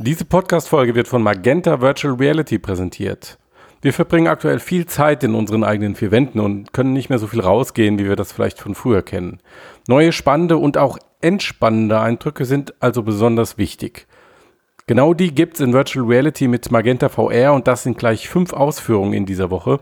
Diese Podcast-Folge wird von Magenta Virtual Reality präsentiert. Wir verbringen aktuell viel Zeit in unseren eigenen vier Wänden und können nicht mehr so viel rausgehen, wie wir das vielleicht von früher kennen. Neue spannende und auch entspannende Eindrücke sind also besonders wichtig. Genau die gibt's in Virtual Reality mit Magenta VR und das sind gleich fünf Ausführungen in dieser Woche.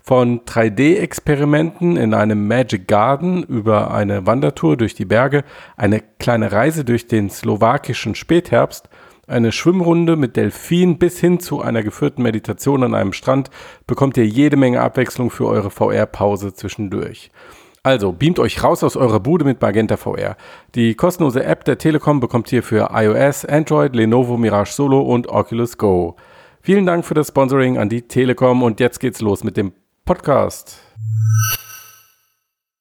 Von 3D-Experimenten in einem Magic Garden über eine Wandertour durch die Berge, eine kleine Reise durch den slowakischen Spätherbst, eine Schwimmrunde mit Delfin bis hin zu einer geführten Meditation an einem Strand bekommt ihr jede Menge Abwechslung für eure VR-Pause zwischendurch. Also beamt euch raus aus eurer Bude mit Magenta VR. Die kostenlose App der Telekom bekommt ihr für iOS, Android, Lenovo Mirage Solo und Oculus Go. Vielen Dank für das Sponsoring an die Telekom und jetzt geht's los mit dem Podcast.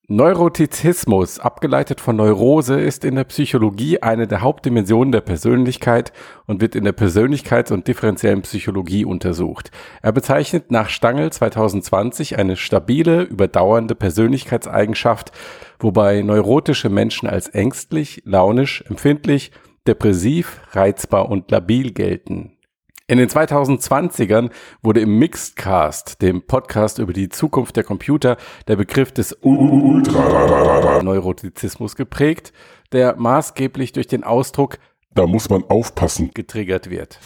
Neurotizismus, abgeleitet von Neurose, ist in der Psychologie eine der Hauptdimensionen der Persönlichkeit und wird in der Persönlichkeits- und differenziellen Psychologie untersucht. Er bezeichnet nach Stangl 2020 eine stabile, überdauernde Persönlichkeitseigenschaft, wobei neurotische Menschen als ängstlich, launisch, empfindlich, depressiv, reizbar und labil gelten. In den 2020ern wurde im Mixedcast, dem Podcast über die Zukunft der Computer, der Begriff des Ultra-Neurotizismus geprägt, der maßgeblich durch den Ausdruck Da muss man aufpassen. getriggert wird.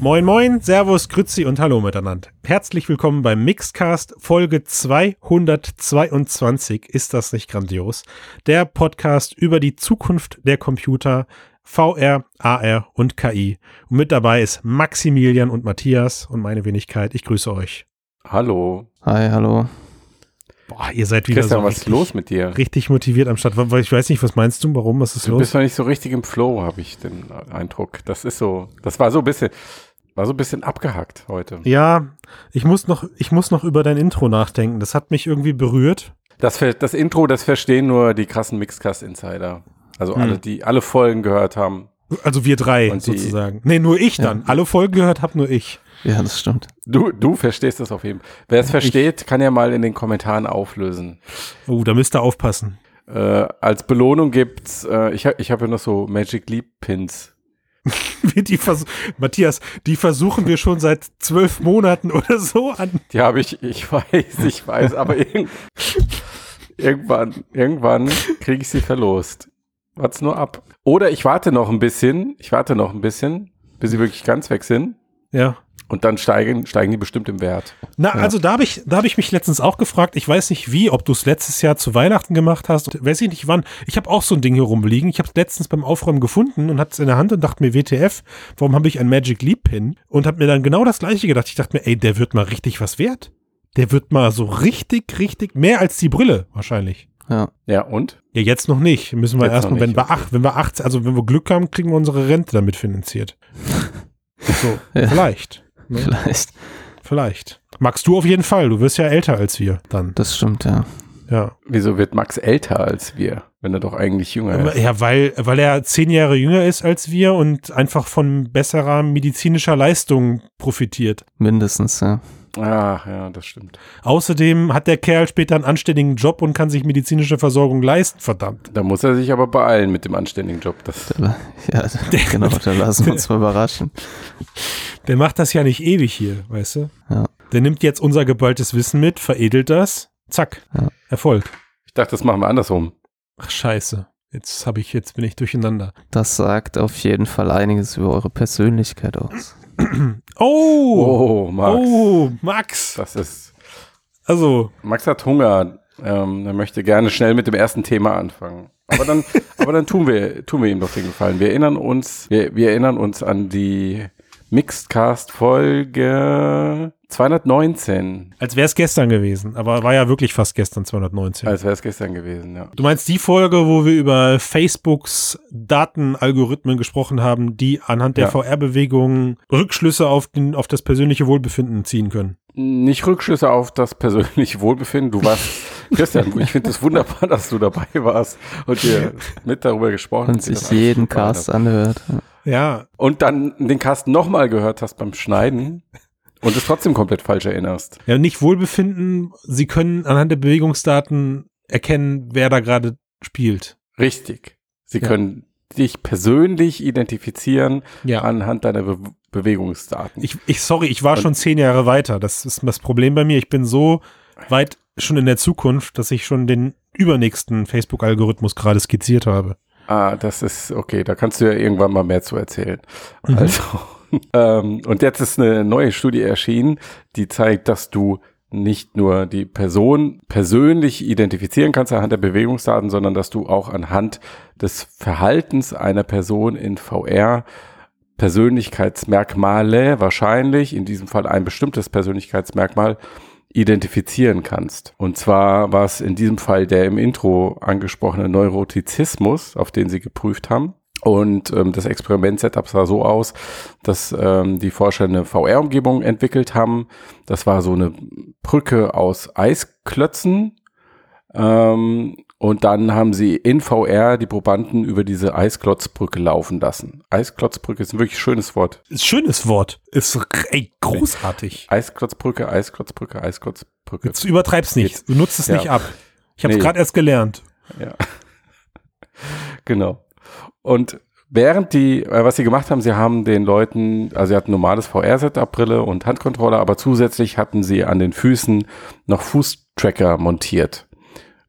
Moin moin, Servus, Grützi und Hallo miteinander. Herzlich willkommen beim Mixcast Folge 222. Ist das nicht grandios? Der Podcast über die Zukunft der Computer, VR, AR und KI. Und mit dabei ist Maximilian und Matthias und meine Wenigkeit. Ich grüße euch. Hallo. Hi, hallo. Boah, ihr seid wieder Christian, so was richtig, los mit dir? richtig motiviert am Start. Weil Ich weiß nicht, was meinst du? Warum? Was ist Du los? bist noch nicht so richtig im Flow, habe ich den Eindruck. Das ist so, das war so ein bisschen, war so ein bisschen abgehackt heute. Ja, ich muss noch, ich muss noch über dein Intro nachdenken. Das hat mich irgendwie berührt. Das, das Intro, das verstehen nur die krassen Mixcast-Insider. Also Hm. alle, die alle Folgen gehört haben. Also wir drei Und die- sozusagen. Nee, nur ich dann. Alle Folgen gehört hab nur ich. Ja, das stimmt. Du, du verstehst das auf jeden Fall. Wer es versteht, kann ja mal in den Kommentaren auflösen. Oh, da müsst ihr aufpassen. Äh, als Belohnung gibt's, äh, ich habe ich hab ja noch so Magic Leap Pins. Die vers Matthias, die versuchen wir schon seit zwölf Monaten oder so an. Die habe ich, ich weiß, ich weiß, aber irg irgendwann, irgendwann kriege ich sie verlost. Wart's nur ab. Oder ich warte noch ein bisschen, ich warte noch ein bisschen, bis sie wirklich ganz weg sind. Ja. Und dann steigen, steigen die bestimmt im Wert. Na, also da habe ich, da habe ich mich letztens auch gefragt. Ich weiß nicht wie, ob du es letztes Jahr zu Weihnachten gemacht hast. Weiß ich nicht wann. Ich habe auch so ein Ding hier rumliegen. Ich habe es letztens beim Aufräumen gefunden und hatte es in der Hand und dachte mir, WTF, warum habe ich ein Magic Leap Pin? Und habe mir dann genau das gleiche gedacht. Ich dachte mir, ey, der wird mal richtig was wert. Der wird mal so richtig, richtig, mehr als die Brille wahrscheinlich. Ja. Ja, und? Ja, jetzt noch nicht. Müssen wir erstmal, wenn wir acht, wenn wir acht, also wenn wir Glück haben, kriegen wir unsere Rente damit finanziert. So, Ja. vielleicht. Ne? Vielleicht. Vielleicht. Magst du auf jeden Fall. Du wirst ja älter als wir dann. Das stimmt, ja. Ja. Wieso wird Max älter als wir, wenn er doch eigentlich jünger ist? Ja, weil, weil er zehn Jahre jünger ist als wir und einfach von besserer medizinischer Leistung profitiert. Mindestens, ja. Ach, ja, das stimmt. Außerdem hat der Kerl später einen anständigen Job und kann sich medizinische Versorgung leisten, verdammt. Da muss er sich aber beeilen mit dem anständigen Job. Das, Ja, genau, da lassen wir uns mal überraschen. Der macht das ja nicht ewig hier, weißt du? Ja. Der nimmt jetzt unser geballtes Wissen mit, veredelt das, zack, Ja. Erfolg. ich dachte, das machen wir andersrum. Ach scheiße, jetzt habe ich, jetzt bin ich durcheinander. Das sagt auf jeden Fall einiges über eure Persönlichkeit aus. Oh, Oh, Max. oh, Max. Das ist. Also, Max hat Hunger. Ähm, er möchte gerne schnell mit dem ersten Thema anfangen. Aber dann, aber dann tun wir, tun wir ihm doch den Gefallen. Wir erinnern uns, wir, wir erinnern uns an die Mixedcast Folge 219, Als wäre es gestern gewesen, aber war ja wirklich fast gestern 219. als wäre es gestern gewesen, ja. Du meinst die Folge, wo wir über Facebooks Datenalgorithmen gesprochen haben, die anhand der Ja. VR-Bewegungen Rückschlüsse auf, den, auf das persönliche Wohlbefinden ziehen können? Nicht Rückschlüsse auf das persönliche Wohlbefinden. Du warst, Christian, ich finde es wunderbar, dass du dabei warst und dir mit darüber gesprochen Und hast, wie sich das jeden. Cast anhört. Ja, Und dann den Cast nochmal gehört hast beim Schneiden und es trotzdem komplett falsch erinnerst. ja, nicht Wohlbefinden. Sie können anhand der Bewegungsdaten erkennen, wer da gerade spielt. Richtig. Sie Ja. können dich persönlich identifizieren Ja. anhand deiner Be Bewegungsdaten. Ich, ich, sorry, ich war Und- schon zehn Jahre weiter. Das ist das Problem bei mir. Ich bin so weit schon in der Zukunft, dass ich schon den übernächsten Facebook-Algorithmus gerade skizziert habe. Ah, das ist okay, da kannst du ja irgendwann mal mehr zu erzählen. Mhm. Also, ähm, und jetzt ist eine neue Studie erschienen, die zeigt, dass du nicht nur die Person persönlich identifizieren kannst anhand der Bewegungsdaten, sondern dass du auch anhand des Verhaltens einer Person in VR Persönlichkeitsmerkmale wahrscheinlich, in diesem Fall ein bestimmtes Persönlichkeitsmerkmal, identifizieren kannst. Und zwar war es in diesem Fall der im Intro angesprochene Neurotizismus, auf den sie geprüft haben. Und ähm, das Experiment-Setup sah so aus, dass ähm, die Forscher eine VR-Umgebung entwickelt haben. Das war so eine Brücke aus Eisklötzen. Ähm, und dann haben sie in VR die Probanden über diese Eisklotzbrücke laufen lassen. Eisklotzbrücke ist ein wirklich schönes Wort. Ist schönes Wort. Ist ey, großartig. Eisklotzbrücke, Eisklotzbrücke, Eisklotzbrücke. Jetzt übertreib's nicht. Du nutzt es Ja. nicht ab. Ich habe es Nee. gerade erst gelernt. Ja. genau. Und während die, äh, was sie gemacht haben, sie haben den Leuten, also sie hatten normales VR-Setup, Brille und Handcontroller, aber zusätzlich hatten sie an den Füßen noch Fußtracker montiert.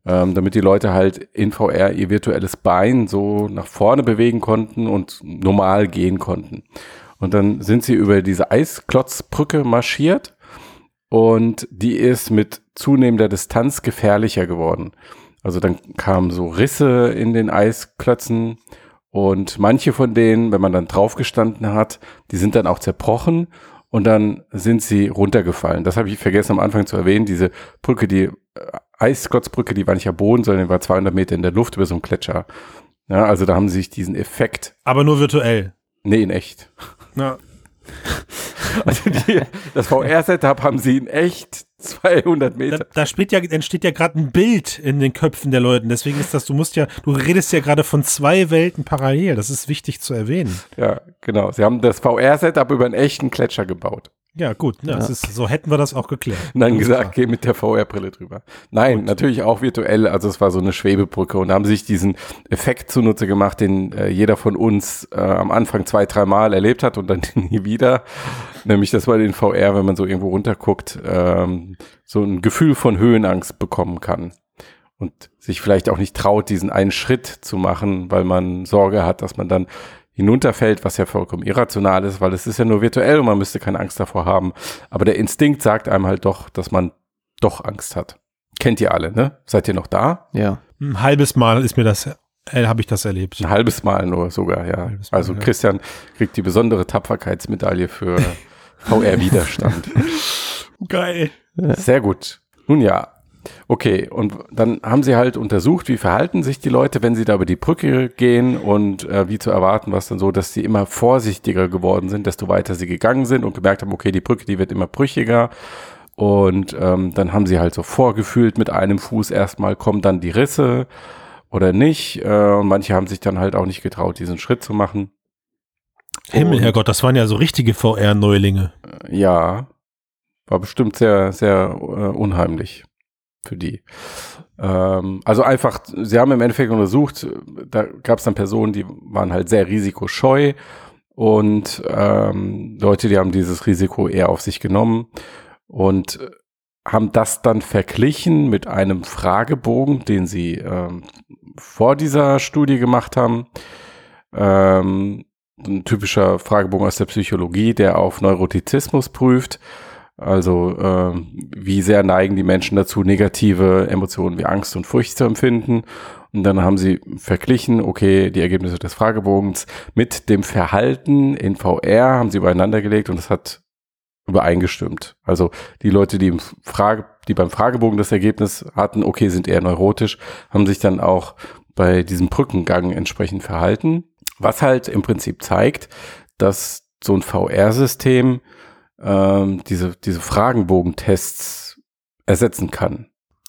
Ähm, damit die Leute halt in VR ihr virtuelles Bein so nach vorne bewegen konnten und normal gehen konnten. Und dann sind sie über diese Eisklotzbrücke marschiert und die ist mit zunehmender Distanz gefährlicher geworden. Also dann kamen so Risse in den Eisklötzen und manche von denen, wenn man dann draufgestanden hat, die sind dann auch zerbrochen und dann sind sie runtergefallen. Das habe ich vergessen am Anfang zu erwähnen. Diese Brücke, die äh, Eisklotzbrücke, die war nicht am Boden, sondern die war 200 Meter in der Luft über so einen Gletscher. Ja, also da haben sie sich diesen Effekt, Aber nur virtuell. nee, in echt. Ja. Also die, das VR-Setup haben sie in echt 200 Da, Meter. da spielt ja, entsteht ja gerade ein Bild in den Köpfen der Leuten. Deswegen ist das, du musst ja, du redest ja gerade von zwei Welten parallel. Das ist wichtig zu erwähnen. Ja, genau. Sie haben das VR-Setup über einen echten Gletscher gebaut. Ja, gut. Ja, Das ist, so hätten wir das auch geklärt. Und dann gesagt, geh mit der VR-Brille drüber. Nein, natürlich auch virtuell. Also es war so eine Schwebebrücke und haben sich diesen Effekt zunutze gemacht, den äh, jeder von uns äh, am Anfang zwei, dreimal erlebt hat und dann nie wieder. Nämlich, dass man in VR, wenn man so irgendwo runterguckt, ähm, so ein Gefühl von Höhenangst bekommen kann. Und sich vielleicht auch nicht traut, diesen einen Schritt zu machen, weil man Sorge hat, dass man dann hinunterfällt, was ja vollkommen irrational ist, weil es ist ja nur virtuell und man müsste keine Angst davor haben. Aber der Instinkt sagt einem halt doch, dass man doch Angst hat. Kennt ihr alle, ne? Seid ihr noch da? Ja. Ein halbes Mal ist mir das, äh, habe ich das erlebt. Ein halbes Mal nur sogar, ja. Mal, also ja. Christian kriegt die besondere Tapferkeitsmedaille für VR-Widerstand. Geil. Sehr gut. Nun ja. Okay, und dann haben sie halt untersucht, wie verhalten sich die Leute, wenn sie da über die Brücke gehen und äh, wie zu erwarten war es dann so, dass sie immer vorsichtiger geworden sind, desto weiter sie gegangen sind und gemerkt haben, okay, die Brücke, die wird immer brüchiger. Und ähm, dann haben sie halt so vorgefühlt, mit einem Fuß erstmal kommen dann die Risse oder nicht. Äh, und manche haben sich dann halt auch nicht getraut, diesen Schritt zu machen. Himmel, Und- Herrgott, das waren ja so richtige VR-Neulinge. Ja, war bestimmt sehr, sehr äh, unheimlich für die. Ähm, also einfach, sie haben im Endeffekt untersucht, da gab es dann Personen, die waren halt sehr risikoscheu und ähm, Leute, die haben dieses Risiko eher auf sich genommen und haben das dann verglichen mit einem Fragebogen, den sie ähm, vor dieser Studie gemacht haben. Ähm, ein typischer Fragebogen aus der Psychologie, der auf Neurotizismus prüft. Also ähm, wie sehr neigen die Menschen dazu, negative Emotionen wie Angst und Furcht zu empfinden. Und dann haben sie verglichen, okay, die Ergebnisse des Fragebogens mit dem Verhalten in VR haben sie übereinander gelegt und es hat übereingestimmt. Also die Leute, die, im Frage, die beim Fragebogen das Ergebnis hatten, okay, sind eher neurotisch, haben sich dann auch bei diesem Brückengang entsprechend verhalten. Was halt im Prinzip zeigt, dass so ein VR-System ähm, diese, diese Fragenbogentests ersetzen kann.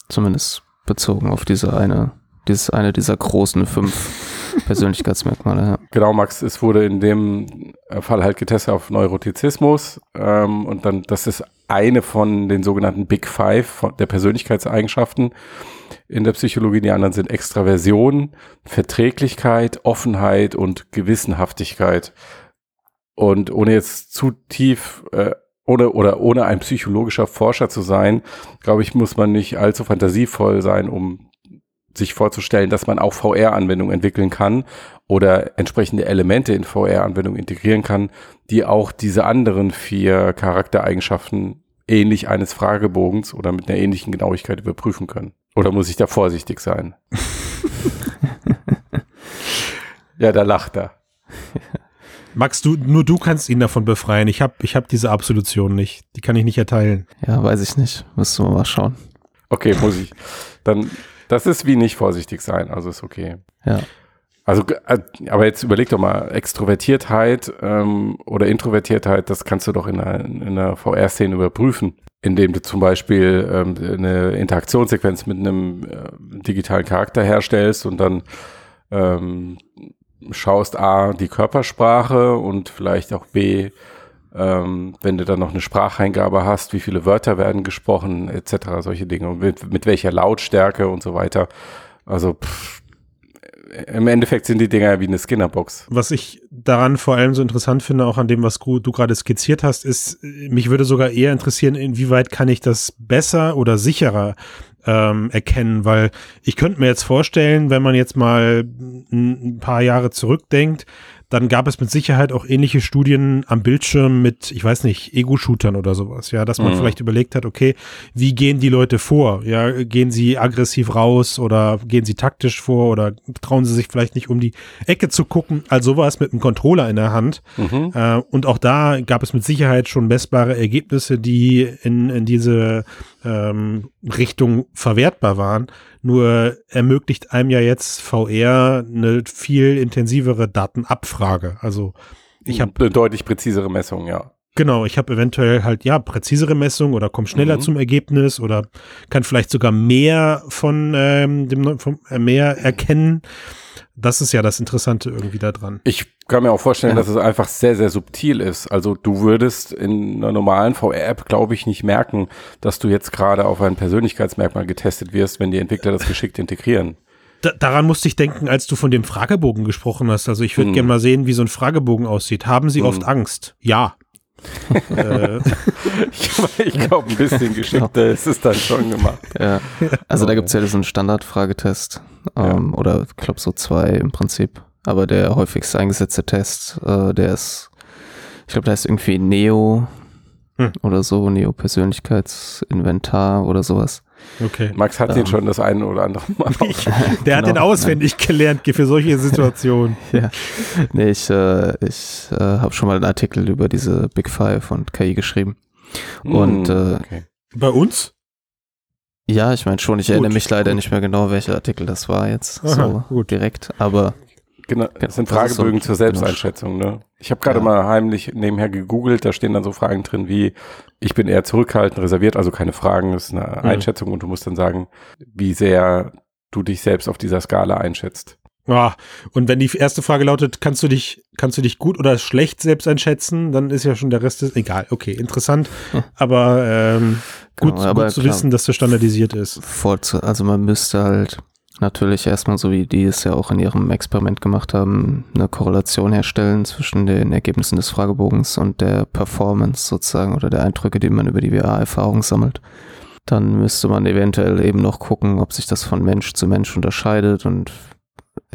Zumindest bezogen auf diese eine, dieses eine dieser großen fünf Persönlichkeitsmerkmale. Ja. Genau, Max, es wurde in dem Fall halt getestet auf Neurotizismus ähm, und dann, das ist eine von den sogenannten Big Five von der Persönlichkeitseigenschaften in der Psychologie. Die anderen sind Extraversion, Verträglichkeit, Offenheit und Gewissenhaftigkeit. Und ohne jetzt zu tief äh, ohne oder ohne ein psychologischer Forscher zu sein, glaube ich, muss man nicht allzu fantasievoll sein, um sich vorzustellen, dass man auch VR-Anwendungen entwickeln kann oder entsprechende Elemente in VR-Anwendungen integrieren kann, die auch diese anderen vier Charaktereigenschaften ähnlich eines Fragebogens oder mit einer ähnlichen Genauigkeit überprüfen können. Oder muss ich da vorsichtig sein? ja, da lacht er. Max, du, nur du kannst ihn davon befreien. Ich habe ich hab diese Absolution nicht. Die kann ich nicht erteilen. Ja, weiß ich nicht. Müssen wir mal schauen. Okay, muss ich. Dann, das ist wie nicht vorsichtig sein, also ist okay. Ja. Also, äh, aber jetzt überleg doch mal, Extrovertiertheit ähm, oder Introvertiertheit, das kannst du doch in einer, in einer VR-Szene überprüfen, indem du zum Beispiel ähm, eine Interaktionssequenz mit einem äh, digitalen Charakter herstellst und dann ähm, schaust A, die Körpersprache und vielleicht auch B, ähm, wenn du dann noch eine Spracheingabe hast, wie viele Wörter werden gesprochen, etc., solche Dinge und mit, mit welcher Lautstärke und so weiter. Also pff, im Endeffekt sind die Dinger wie eine Skinnerbox. Was ich daran vor allem so interessant finde, auch an dem, was du gerade skizziert hast, ist, mich würde sogar eher interessieren, inwieweit kann ich das besser oder sicherer ähm, erkennen, weil ich könnte mir jetzt vorstellen, wenn man jetzt mal ein paar Jahre zurückdenkt, dann gab es mit Sicherheit auch ähnliche Studien am Bildschirm mit, ich weiß nicht, Ego-Shootern oder sowas, ja, dass man mhm. vielleicht überlegt hat, okay, wie gehen die Leute vor? Ja, gehen sie aggressiv raus oder gehen sie taktisch vor oder trauen sie sich vielleicht nicht um die Ecke zu gucken? Also sowas mit einem Controller in der Hand. Mhm. Äh, und auch da gab es mit Sicherheit schon messbare Ergebnisse, die in, in diese ähm, Richtung verwertbar waren. Nur ermöglicht einem ja jetzt VR eine viel intensivere Datenabfrage. Also ich habe eine deutlich präzisere Messung, ja. Genau, ich habe eventuell halt ja präzisere Messung oder komme schneller mhm. zum Ergebnis oder kann vielleicht sogar mehr von ähm, dem von, äh, mehr erkennen. Das ist ja das Interessante irgendwie daran. Ich kann mir auch vorstellen, ja. dass es einfach sehr, sehr subtil ist. Also du würdest in einer normalen VR-App, glaube ich, nicht merken, dass du jetzt gerade auf ein Persönlichkeitsmerkmal getestet wirst, wenn die Entwickler das geschickt integrieren. Da, daran musste ich denken, als du von dem Fragebogen gesprochen hast. Also ich würde hm. gerne mal sehen, wie so ein Fragebogen aussieht. Haben Sie hm. oft Angst? Ja. Äh. ich, glaube, ein bisschen geschickter ist es dann schon gemacht. Ja. Also da gibt es ja so einen Standardfragetest. Ähm, ja. Oder ich glaube so zwei im Prinzip. Aber der häufigst eingesetzte Test, äh, der ist, ich glaube, da ist irgendwie Neo hm. oder so, Neo-Persönlichkeitsinventar oder sowas. Okay. Max hat ähm, den schon das eine oder andere Mal. Ich, der hat genau. den auswendig gelernt für solche Situationen. ja. Nee, ich, äh, ich äh, habe schon mal einen Artikel über diese Big Five und KI geschrieben. Mm, und äh, okay. bei uns? Ja, ich meine schon, ich gut, erinnere mich leider gut. nicht mehr genau, welcher Artikel das war jetzt Aha, so gut. direkt, aber Genau, das sind Fragebögen so zur Selbsteinschätzung. Ne? Ich habe gerade ja. mal heimlich nebenher gegoogelt, da stehen dann so Fragen drin wie, ich bin eher zurückhaltend, reserviert, also keine Fragen, das ist eine mhm. Einschätzung und du musst dann sagen, wie sehr du dich selbst auf dieser Skala einschätzt. Ja, und wenn die erste Frage lautet, kannst du dich, kannst du dich gut oder schlecht selbst einschätzen, dann ist ja schon der Rest des, egal, okay, interessant, hm. aber ähm, gut, genau, aber gut zu klar, wissen, dass das standardisiert ist. Vorzu also man müsste halt natürlich erstmal, so wie die es ja auch in ihrem Experiment gemacht haben, eine Korrelation herstellen zwischen den Ergebnissen des Fragebogens und der Performance sozusagen oder der Eindrücke, die man über die VR-Erfahrung sammelt. Dann müsste man eventuell eben noch gucken, ob sich das von Mensch zu Mensch unterscheidet und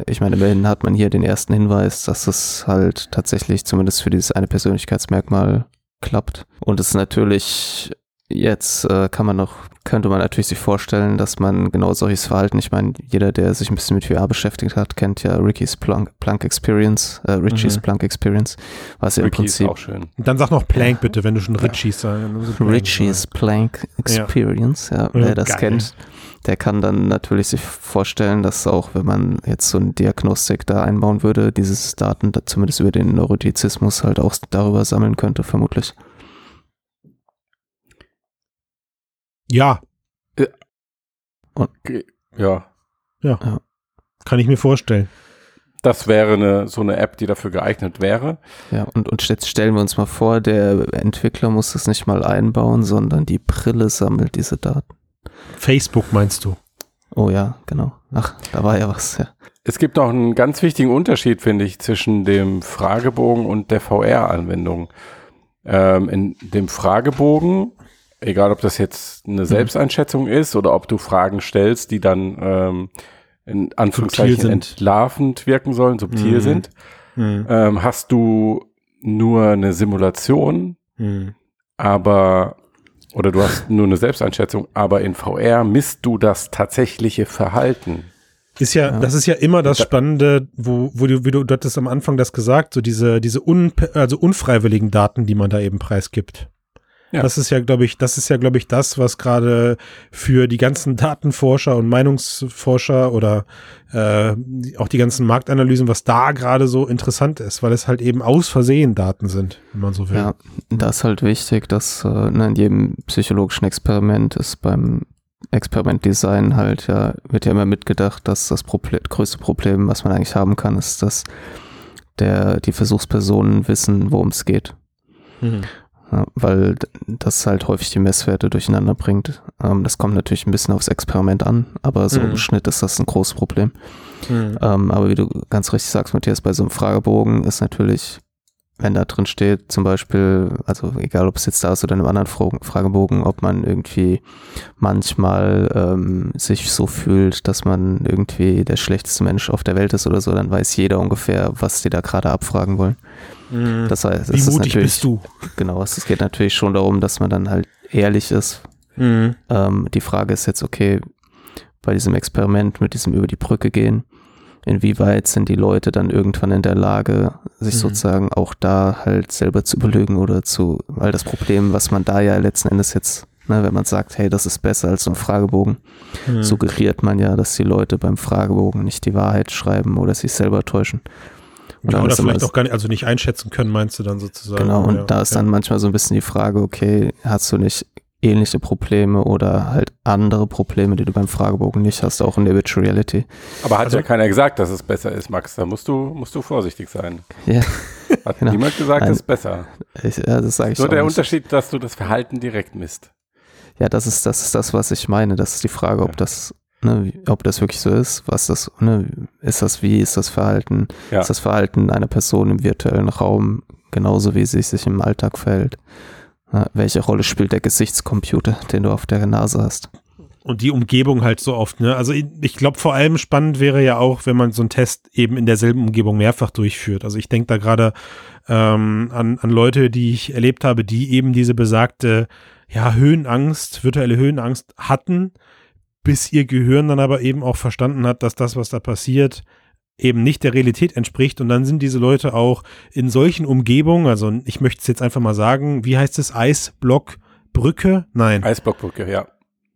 ich meine, immerhin hat man hier den ersten Hinweis, dass es halt tatsächlich zumindest für dieses eine Persönlichkeitsmerkmal klappt. Und es natürlich Jetzt äh, kann man noch, könnte man natürlich sich vorstellen, dass man genau solches Verhalten, ich meine, jeder, der sich ein bisschen mit VR beschäftigt hat, kennt ja Ricky's Plank, Plank Experience, äh, Richie's Mhm. Plank Experience, was ja im Ricky ist Prinzip auch schön. Dann sag noch Plank bitte, wenn du schon Ritchies sagst. Richie's Plank Experience, ja, wer das geil. kennt, der kann dann natürlich sich vorstellen, dass auch wenn man jetzt so eine Diagnostik da einbauen würde, dieses Daten da zumindest über den Neurotizismus halt auch darüber sammeln könnte, vermutlich. Ja, Ja, kann ich mir vorstellen. das wäre eine, so eine App, die dafür geeignet wäre. Ja, und, und jetzt stellen wir uns mal vor, der Entwickler muss das nicht mal einbauen, sondern die Brille sammelt diese Daten. Facebook meinst du? Oh ja, genau. Ach, da war ja was, ja. Es gibt noch einen ganz wichtigen Unterschied, finde ich, zwischen dem Fragebogen und der VR-Anwendung. Ähm, in dem Fragebogen, egal ob das jetzt eine Selbsteinschätzung ist oder ob du Fragen stellst, die dann ähm, in Anführungszeichen sind. entlarvend wirken sollen, subtil Mhm. sind, Hm. ähm, hast du nur eine Simulation, Hm. aber oder du hast nur eine Selbsteinschätzung, aber in VR misst du das tatsächliche Verhalten. Ist ja, Ja. das ist ja immer das Da- Spannende, wo, wo du, wie du, du hattest am Anfang das gesagt, so diese, diese un, also unfreiwilligen Daten, die man da eben preisgibt. Ja. Das ist ja, glaube ich, das ist ja, glaube ich, das, was gerade für die ganzen Datenforscher und Meinungsforscher oder äh, auch die ganzen Marktanalysen, was da gerade so interessant ist, weil es halt eben aus Versehen Daten sind, wenn man so will. Ja, da ist halt wichtig, dass äh, ne, in jedem psychologischen Experiment ist beim Experimentdesign halt ja, wird ja immer mitgedacht, dass das Proble größte Problem, was man eigentlich haben kann, ist, dass der, die Versuchspersonen wissen, worum es geht. Mhm. Ja, weil das halt häufig die Messwerte durcheinander bringt. Ähm, das kommt natürlich ein bisschen aufs Experiment an, aber so Mhm. im Schnitt ist das ein großes Problem. Mhm. Ähm, aber wie du ganz richtig sagst, Matthias, bei so einem Fragebogen ist natürlich, wenn da drin steht, zum Beispiel, also egal ob es jetzt da ist oder in einem anderen Fra Fragebogen, ob man irgendwie manchmal ähm, sich so fühlt, dass man irgendwie der schlechteste Mensch auf der Welt ist oder so, dann weiß jeder ungefähr, was die da gerade abfragen wollen. Mhm. Das heißt, Wie es ist mutig natürlich, bist du? genau, es geht natürlich schon darum, dass man dann halt ehrlich ist, Mhm. ähm, die Frage ist jetzt, okay, bei diesem Experiment mit diesem über die Brücke gehen, inwieweit sind die Leute dann irgendwann in der Lage, sich Mhm. sozusagen auch da halt selber zu belügen oder zu, weil das Problem, was man da ja letzten Endes jetzt, ne, wenn man sagt, hey, das ist besser als so ein Fragebogen, Mhm. suggeriert man ja, dass die Leute beim Fragebogen nicht die Wahrheit schreiben oder sich selber täuschen. Und Ja, dann oder vielleicht auch gar nicht, also nicht einschätzen können, meinst du dann sozusagen? Genau, und Ja, da ist ja. dann manchmal so ein bisschen die Frage, okay, hast du nicht ähnliche Probleme oder halt andere Probleme, die du beim Fragebogen nicht hast, auch in der Virtual Reality? Aber hat Also- ja keiner gesagt, dass es besser ist, Max. Da musst du, musst du vorsichtig sein. Ja, Hat Genau. niemand gesagt, Nein. es ist besser. ich, ja das sage ich Nur auch der nicht. Unterschied, dass du das Verhalten direkt misst. Ja, das ist, das ist das, was ich meine. Das ist die Frage, ob das, ne, ob das wirklich so ist, was das, ne, ist das, wie ist das Verhalten? Ja. Ist das Verhalten einer Person im virtuellen Raum genauso, wie sie sich im Alltag verhält? Ja, welche Rolle spielt der Gesichtscomputer, den du auf der Nase hast? Und die Umgebung halt so oft, ne? Also ich, ich glaube, vor allem spannend wäre ja auch, wenn man so einen Test eben in derselben Umgebung mehrfach durchführt. Also ich denke da gerade ähm, an, an Leute, die ich erlebt habe, die eben diese besagte, ja, Höhenangst, virtuelle Höhenangst hatten, bis ihr Gehirn dann aber eben auch verstanden hat, dass das, was da passiert, eben nicht der Realität entspricht. Und dann sind diese Leute auch in solchen Umgebungen, also ich möchte es jetzt einfach mal sagen, wie heißt es, Eisblockbrücke? Nein. Eisblockbrücke, ja.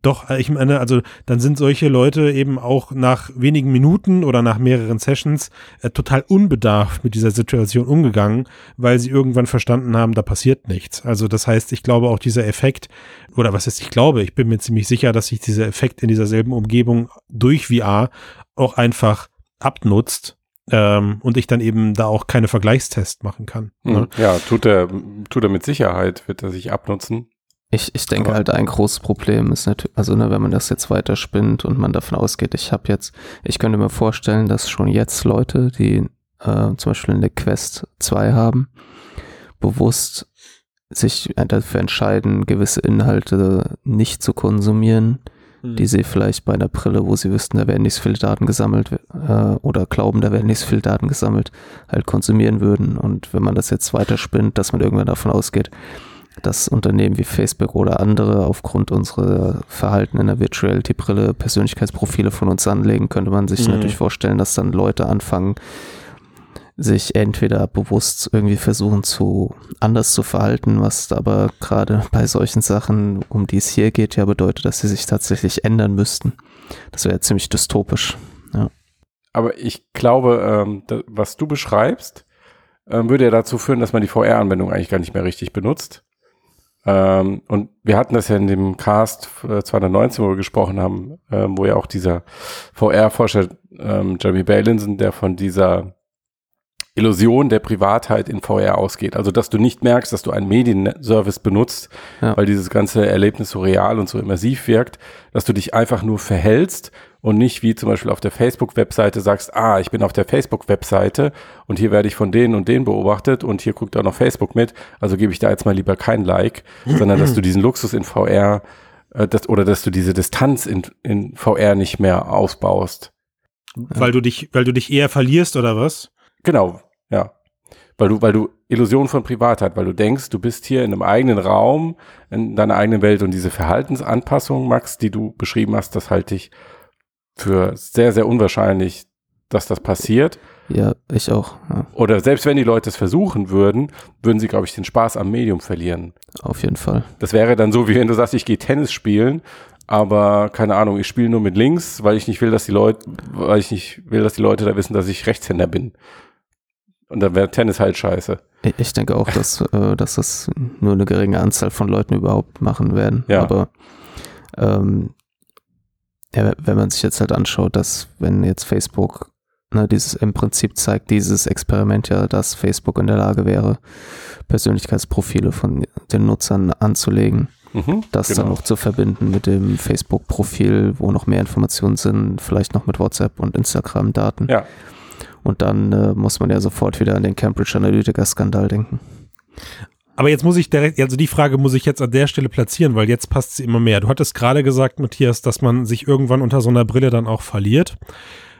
Doch, äh, ich meine, also dann sind solche Leute eben auch nach wenigen Minuten oder nach mehreren Sessions äh, total unbedarft mit dieser Situation umgegangen, weil sie irgendwann verstanden haben, da passiert nichts. Also das heißt, ich glaube auch dieser Effekt, oder was ist, ich glaube, ich bin mir ziemlich sicher, dass sich dieser Effekt in dieser selben Umgebung durch VR auch einfach abnutzt ähm, und ich dann eben da auch keine Vergleichstests machen kann. Hm. Ne? Ja, tut er, tut er mit Sicherheit, wird er sich abnutzen. Ich, ich denke Aber- halt, ein großes Problem ist natürlich, also ne, wenn man das jetzt weiterspinnt und man davon ausgeht, ich habe jetzt, ich könnte mir vorstellen, dass schon jetzt Leute, die äh, zum Beispiel eine Quest 2 haben, bewusst sich dafür entscheiden, gewisse Inhalte nicht zu konsumieren, die sie vielleicht bei einer Brille, wo sie wüssten, da werden nicht so viele Daten gesammelt äh, oder glauben, da werden nicht so viele Daten gesammelt, halt konsumieren würden. Und wenn man das jetzt weiterspinnt, dass man irgendwann davon ausgeht, dass Unternehmen wie Facebook oder andere aufgrund unserer Verhalten in der Virtuality-Brille Persönlichkeitsprofile von uns anlegen, könnte man sich Mhm. natürlich vorstellen, dass dann Leute anfangen, sich entweder bewusst irgendwie versuchen zu anders zu verhalten, was aber gerade bei solchen Sachen, um die es hier geht, ja bedeutet, dass sie sich tatsächlich ändern müssten. Das wäre ziemlich dystopisch. Aber ich glaube, ähm, was du beschreibst, ähm, würde ja dazu führen, dass man die VR-Anwendung eigentlich gar nicht mehr richtig benutzt. Ähm, und wir hatten das ja in dem Cast äh, 219, wo wir gesprochen haben, ähm, wo ja auch dieser VR-Forscher ähm, Jeremy Bailinson, der von dieser Illusion der Privatheit in VR ausgeht. Also, dass du nicht merkst, dass du einen Medienservice benutzt, Ja. weil dieses ganze Erlebnis so real und so immersiv wirkt, dass du dich einfach nur verhältst und nicht wie zum Beispiel auf der Facebook-Webseite sagst, ah, ich bin auf der Facebook-Webseite und hier werde ich von denen und denen beobachtet und hier guckt auch noch Facebook mit, also gebe ich da jetzt mal lieber kein Like, sondern dass du diesen Luxus in VR äh, das, oder dass du diese Distanz in, in VR nicht mehr ausbaust. Weil du dich, weil du dich eher verlierst oder was? Genau, ja. Weil du, weil du Illusion von Privatheit, weil du denkst, du bist hier in einem eigenen Raum, in deiner eigenen Welt und diese Verhaltensanpassung, Max, die du beschrieben hast, das halte ich für sehr, sehr unwahrscheinlich, dass das passiert. Ja, ich auch. Ja, Oder selbst wenn die Leute es versuchen würden, würden sie, glaube ich, den Spaß am Medium verlieren. auf jeden Fall. Das wäre dann so, wie wenn du sagst, ich gehe Tennis spielen, aber keine Ahnung, ich spiele nur mit links, weil ich nicht will, dass die Leute, weil ich nicht will, dass die Leute da wissen, dass ich Rechtshänder bin. Und dann wäre Tennis halt scheiße. Ich- denke auch, dass, äh, dass das nur eine geringe Anzahl von Leuten überhaupt machen werden. Ja. Aber ähm, ja, wenn man sich jetzt halt anschaut, dass wenn jetzt Facebook ne, dieses im Prinzip zeigt dieses Experiment ja, dass Facebook in der Lage wäre, Persönlichkeitsprofile von den Nutzern anzulegen, Mhm, das genau. dann noch zu verbinden mit dem Facebook-Profil, wo noch mehr Informationen sind, vielleicht noch mit WhatsApp und Instagram-Daten. Ja. Und dann äh, muss man ja sofort wieder an den Cambridge Analytica-Skandal denken. Aber jetzt muss ich direkt, also die Frage muss ich jetzt an der Stelle platzieren, weil jetzt passt sie immer mehr. Du hattest gerade gesagt, Matthias, dass man sich irgendwann unter so einer Brille dann auch verliert.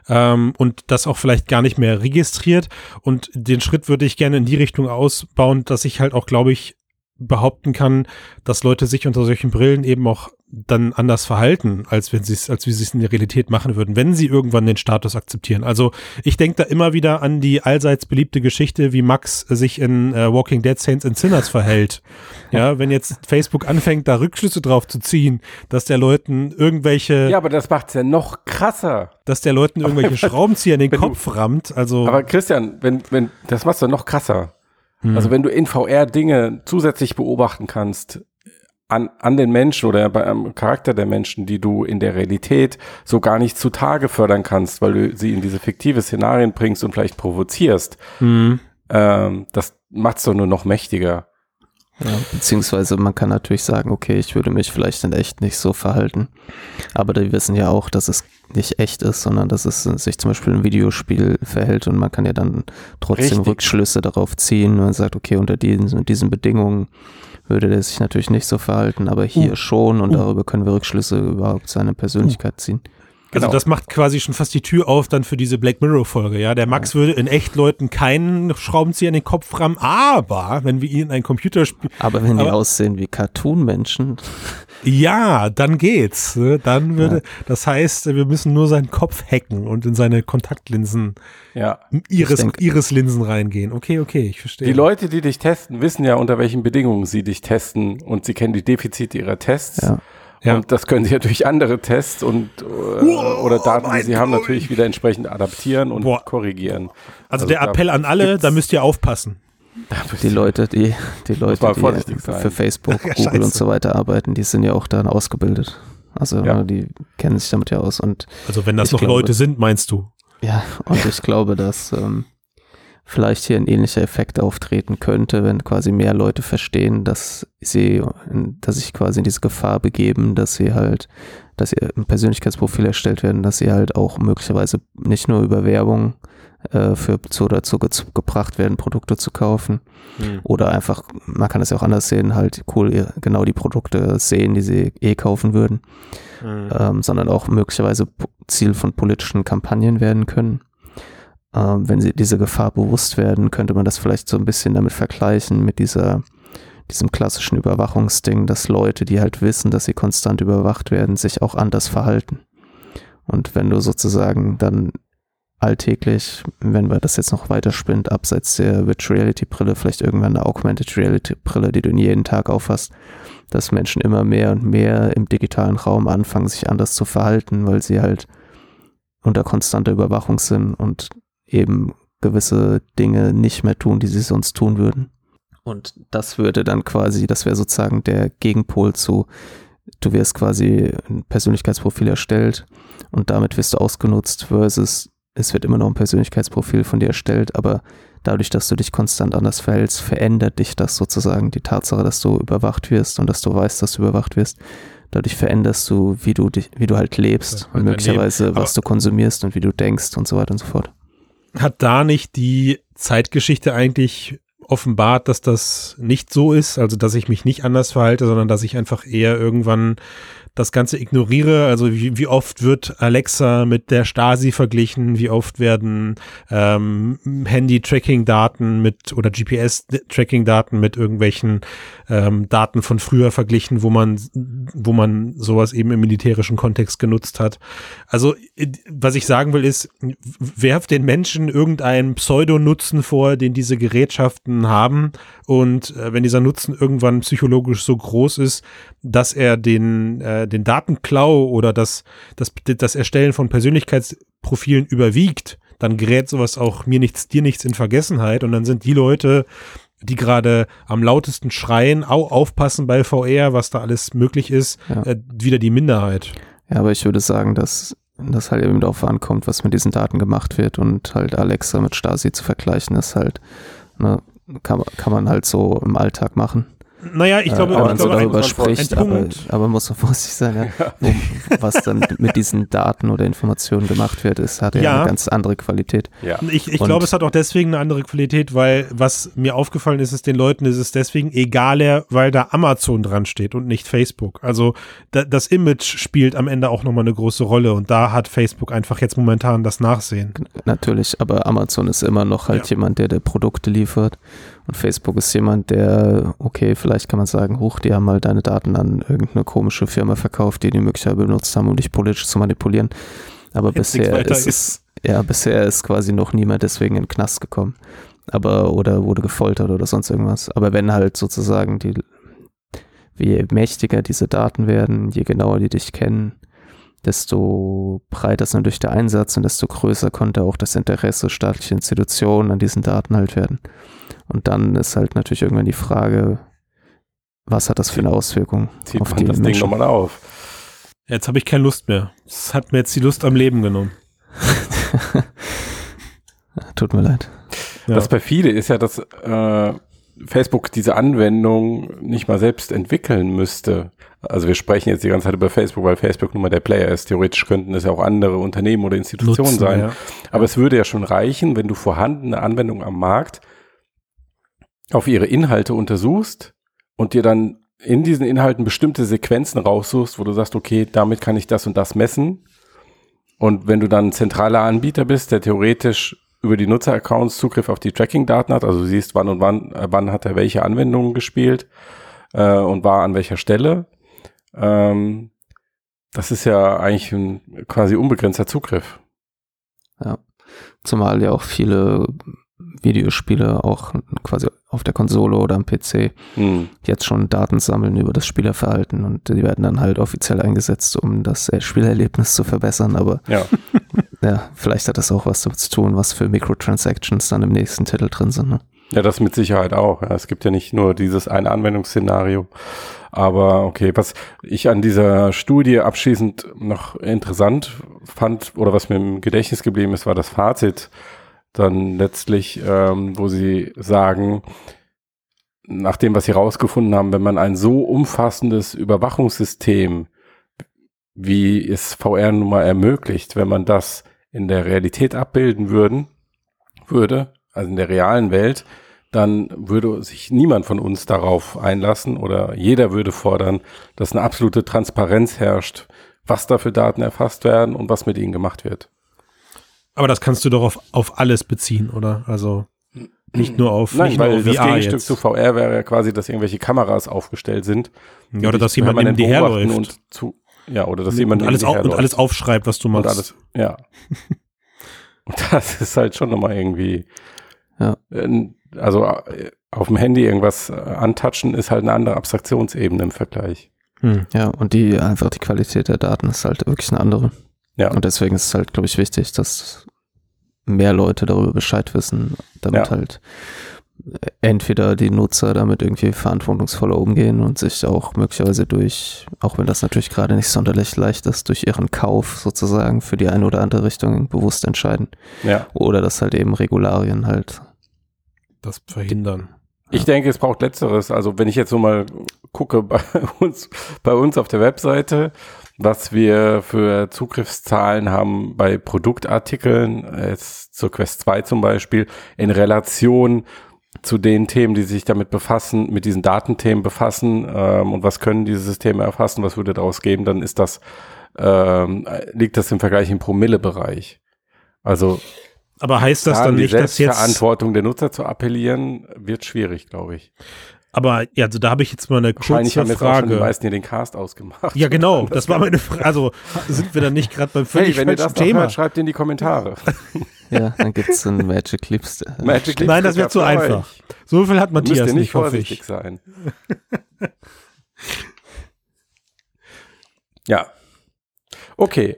Ähm, und das auch vielleicht gar nicht mehr registriert. Und den Schritt würde ich gerne in die Richtung ausbauen, dass ich halt auch, glaube ich, behaupten kann, dass Leute sich unter solchen Brillen eben auch dann anders verhalten, als wenn sie es, als wie sie es in der Realität machen würden, wenn sie irgendwann den Status akzeptieren. Also ich denke da immer wieder an die allseits beliebte Geschichte, wie Max sich in äh, Walking Dead Saints and Sinners verhält. Ja, wenn jetzt Facebook anfängt, da Rückschlüsse drauf zu ziehen, dass der Leuten irgendwelche, Ja, aber das macht's ja noch krasser. dass der Leuten irgendwelche Schraubenzieher in den wenn du- Kopf rammt. Also Aber Christian, wenn, wenn, das machst du noch krasser. hm. Also wenn du in VR Dinge zusätzlich beobachten kannst an, an den Menschen oder bei am Charakter der Menschen, die du in der Realität so gar nicht zutage fördern kannst, weil du sie in diese fiktive Szenarien bringst und vielleicht provozierst, hm. ähm, das macht's doch nur noch mächtiger. Ja, beziehungsweise man kann natürlich sagen, okay, ich würde mich vielleicht in echt nicht so verhalten. Aber die wissen ja auch, dass es nicht echt ist, sondern dass es sich zum Beispiel ein Videospiel verhält und man kann ja dann trotzdem Richtig. Rückschlüsse darauf ziehen. Man sagt, okay, unter diesen, und diesen Bedingungen würde der sich natürlich nicht so verhalten, aber hier Uh. schon und Uh. darüber können wir Rückschlüsse überhaupt seine Persönlichkeit ziehen. Also Genau. das macht quasi schon fast die Tür auf dann für diese Black Mirror Folge, ja. Der Max würde in echt Leuten keinen Schraubenzieher in den Kopf rammen, aber wenn wir ihn in ein Computerspiel, Aber wenn die Aber- aussehen wie Cartoon-Menschen, ja, dann geht's. ne? Dann würde, das heißt, wir müssen nur seinen Kopf hacken und in seine Kontaktlinsen, Ja. Iris, denk- Iris-Linsen reingehen. Okay, okay, ich verstehe. Die Leute, die dich testen, wissen ja, unter welchen Bedingungen sie dich testen und sie kennen die Defizite ihrer Tests. ja. Ja. Und das können sie ja durch andere Tests und äh, oder Daten, die sie haben, natürlich wieder entsprechend adaptieren und Boah. korrigieren. also, also der Appell an alle, da müsst ihr aufpassen. Die Leute, die, die Leute, die für Facebook, Ja, Google und so weiter arbeiten, die sind ja auch dann ausgebildet. Also Ja. die kennen sich damit ja aus und Also wenn das noch glaube- Leute sind, meinst du? ja, und ich glaube, dass ähm, vielleicht hier ein ähnlicher Effekt auftreten könnte, wenn quasi mehr Leute verstehen, dass sie, dass sich quasi in diese Gefahr begeben, dass sie halt, dass ihr ein Persönlichkeitsprofil erstellt werden, dass sie halt auch möglicherweise nicht nur über Werbung äh, für zu dazu ge gebracht werden, Produkte zu kaufen, Oder einfach, man kann es ja auch anders sehen, halt cool, genau die Produkte sehen, die sie eh kaufen würden, Mhm. ähm, sondern auch möglicherweise Ziel von politischen Kampagnen werden können. Ähm, wenn sie diese Gefahr bewusst werden, könnte man das vielleicht so ein bisschen damit vergleichen, mit dieser, diesem klassischen Überwachungsding, dass Leute, die halt wissen, dass sie konstant überwacht werden, sich auch anders verhalten. Und wenn du sozusagen dann alltäglich, wenn wir das jetzt noch weiterspinnt, abseits der Virtual Reality Brille, vielleicht irgendwann eine Augmented Reality Brille, die du jeden Tag auffasst, dass Menschen immer mehr und mehr im digitalen Raum anfangen, sich anders zu verhalten, weil sie halt unter konstanter Überwachung sind und eben gewisse Dinge nicht mehr tun, die sie sonst tun würden. Und das würde dann quasi, das wäre sozusagen der Gegenpol zu, du wirst quasi ein Persönlichkeitsprofil erstellt und damit wirst du ausgenutzt versus es wird immer noch ein Persönlichkeitsprofil von dir erstellt, aber dadurch, dass du dich konstant anders verhältst, verändert dich das sozusagen. Die Tatsache, dass du überwacht wirst und dass du weißt, dass du überwacht wirst, dadurch veränderst du, wie du dich, wie du halt lebst und möglicherweise, was du konsumierst und wie du denkst und so weiter und so fort. Hat da nicht die Zeitgeschichte eigentlich offenbart, dass das nicht so ist, also dass ich mich nicht anders verhalte, sondern dass ich einfach eher irgendwann das Ganze ignoriere. Also wie, wie oft wird Alexa mit der Stasi verglichen? Wie oft werden ähm, Handy-Tracking-Daten mit oder GPS-Tracking-Daten mit irgendwelchen ähm, Daten von früher verglichen, wo man, wo man sowas eben im militärischen Kontext genutzt hat. Also was ich sagen will ist, werft den Menschen irgendeinen Pseudonutzen vor, den diese Gerätschaften haben und äh, wenn dieser Nutzen irgendwann psychologisch so groß ist, dass er den äh, den Datenklau oder das, das, das Erstellen von Persönlichkeitsprofilen überwiegt, dann gerät sowas auch mir nichts, dir nichts in Vergessenheit und dann sind die Leute, die gerade am lautesten schreien, auch aufpassen bei VR, was da alles möglich ist, ja. äh, wieder die Minderheit. Ja, aber ich würde sagen, dass das halt eben darauf ankommt, was mit diesen Daten gemacht wird und halt Alexa mit Stasi zu vergleichen, ist halt, ne, kann, kann man halt so im Alltag machen. Naja, ich glaube, äh, wenn man so darüber spricht, aber, aber muss man vorsichtig sein, ja, wo, was dann mit diesen Daten oder Informationen gemacht wird, ist, hat ja, ja eine ganz andere Qualität. Ja. Ich, ich glaube, es hat auch deswegen eine andere Qualität, weil was mir aufgefallen ist, ist den Leuten ist es deswegen egaler, weil da Amazon dran steht und nicht Facebook. Also da, das Image spielt am Ende auch nochmal eine große Rolle und da hat Facebook einfach jetzt momentan das Nachsehen. Natürlich, aber Amazon ist immer noch halt ja. jemand, der der Produkte liefert und Facebook ist jemand, der, okay, vielleicht kann man sagen, hoch, die haben mal deine Daten an irgendeine komische Firma verkauft, die die möglicherweise benutzt haben, um dich politisch zu manipulieren. Aber Jetzt bisher ist, ist, ja, bisher ist quasi noch niemand deswegen in den Knast gekommen. Aber, oder wurde gefoltert oder sonst irgendwas. Aber wenn halt sozusagen die, je mächtiger diese Daten werden, je genauer die dich kennen, desto breiter ist natürlich der Einsatz und desto größer konnte auch das Interesse staatlicher Institutionen an diesen Daten halt werden. Und dann ist halt natürlich irgendwann die Frage, was hat das für eine Auswirkung Zieht auf man die das Menschen? Ding nochmal auf. Jetzt habe ich keine Lust mehr. Es hat mir jetzt die Lust am Leben genommen. Tut mir leid. Ja. Das perfide ist ja, dass äh, Facebook diese Anwendung nicht mal selbst entwickeln müsste. Also wir sprechen jetzt die ganze Zeit über Facebook, weil Facebook nun mal der Player ist. Theoretisch könnten es ja auch andere Unternehmen oder Institutionen Nutzen, sein. Ja. Aber es würde ja schon reichen, wenn du vorhandene Anwendungen am Markt auf ihre Inhalte untersuchst und dir dann in diesen Inhalten bestimmte Sequenzen raussuchst, wo du sagst, okay, damit kann ich das und das messen. Und wenn du dann ein zentraler Anbieter bist, der theoretisch über die Nutzeraccounts Zugriff auf die Tracking-Daten hat, also du siehst, wann und wann, äh, wann hat er welche Anwendungen gespielt äh, und war an welcher Stelle. Ähm, das ist ja eigentlich ein quasi unbegrenzter Zugriff. Ja. Zumal ja auch viele Videospiele auch quasi auf der Konsole oder am PC hm. jetzt schon Daten sammeln über das Spielerverhalten und die werden dann halt offiziell eingesetzt, um das Spielerlebnis zu verbessern. Aber ja. ja, vielleicht hat das auch was damit zu tun, was für Microtransactions dann im nächsten Titel drin sind. Ne? Ja, das mit Sicherheit auch. Ja, es gibt ja nicht nur dieses eine Anwendungsszenario. Aber okay, was ich an dieser Studie abschließend noch interessant fand oder was mir im Gedächtnis geblieben ist, war das Fazit dann letztlich, ähm, wo sie sagen, nach dem, was sie rausgefunden haben, wenn man ein so umfassendes Überwachungssystem, wie es VR nun mal ermöglicht, wenn man das in der Realität abbilden würden, würde, also in der realen Welt, dann würde sich niemand von uns darauf einlassen oder jeder würde fordern, dass eine absolute Transparenz herrscht, was da für Daten erfasst werden und was mit ihnen gemacht wird. Aber das kannst du doch auf, auf alles beziehen, oder? Also. Nicht nur auf, Nein, nicht nur weil auf das VR Gegenstück jetzt. zu VR wäre ja quasi, dass irgendwelche Kameras aufgestellt sind. Ja, oder dass jemand neben dir herläuft. Und zu, ja, oder dass jemand und, alles neben au dir und alles aufschreibt, was du und machst. alles, ja. und das ist halt schon nochmal irgendwie, Ja. äh, also äh, auf dem Handy irgendwas äh, antatschen ist halt eine andere Abstraktionsebene im Vergleich. Hm. Ja, und die einfach die Qualität der Daten ist halt wirklich eine andere. Ja. Und deswegen ist es halt, glaube ich, wichtig, dass mehr Leute darüber Bescheid wissen, damit Ja. halt entweder die Nutzer damit irgendwie verantwortungsvoller umgehen und sich auch möglicherweise durch, auch wenn das natürlich gerade nicht sonderlich leicht ist, durch ihren Kauf sozusagen für die eine oder andere Richtung bewusst entscheiden. Ja. Oder dass halt eben Regularien halt Das verhindern. Ich denke, es braucht Letzteres. Also wenn ich jetzt so mal gucke bei uns, bei uns auf der Webseite, was wir für Zugriffszahlen haben bei Produktartikeln, äh, jetzt zur Quest 2 zum Beispiel, in Relation zu den Themen, die sich damit befassen, mit diesen Datenthemen befassen ähm, und was können diese Systeme erfassen, was würde daraus geben, dann ist das, ähm, liegt das im Vergleich im Promille-Bereich. Also Aber heißt das da dann nicht, dass jetzt. Selbstverantwortung der Nutzer zu appellieren, wird schwierig, glaube ich. Aber ja, also da habe ich jetzt mal eine Wahrscheinlich kurze haben jetzt auch die Frage. meisten hier den Cast ausgemacht. Ja, genau. Das war meine Frage. Also sind wir dann nicht gerade beim Hey, völlig wenn ihr das Thema? hört, schreibt in die Kommentare. Ja, dann gibt's einen Magic Clips. Magic Leap Nein, das wäre ja zu einfach. euch. So viel hat Müsst Matthias ihr nicht, nicht hoffe vorsichtig ich. sein. ja. Okay.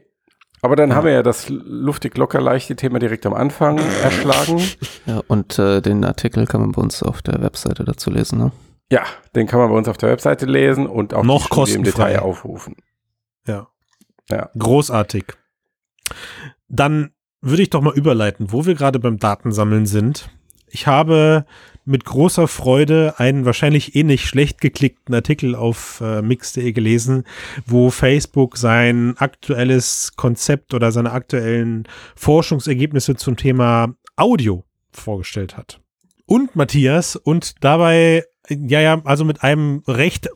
Aber dann haben wir ja das luftig locker leichte Thema direkt am Anfang erschlagen. Ja, und äh, den Artikel kann man bei uns auf der Webseite dazu lesen, ne? Ja, den kann man bei uns auf der Webseite lesen und auch Noch Studie im kostenfrei. Detail aufrufen. Ja. Ja. Großartig. Dann würde ich doch mal überleiten, wo wir gerade beim Datensammeln sind. Ich habe mit großer Freude einen wahrscheinlich eh nicht schlecht geklickten Artikel auf äh, mix.de gelesen, wo Facebook sein aktuelles Konzept oder seine aktuellen Forschungsergebnisse zum Thema Audio vorgestellt hat. Und Matthias und dabei, ja, ja, also mit einem recht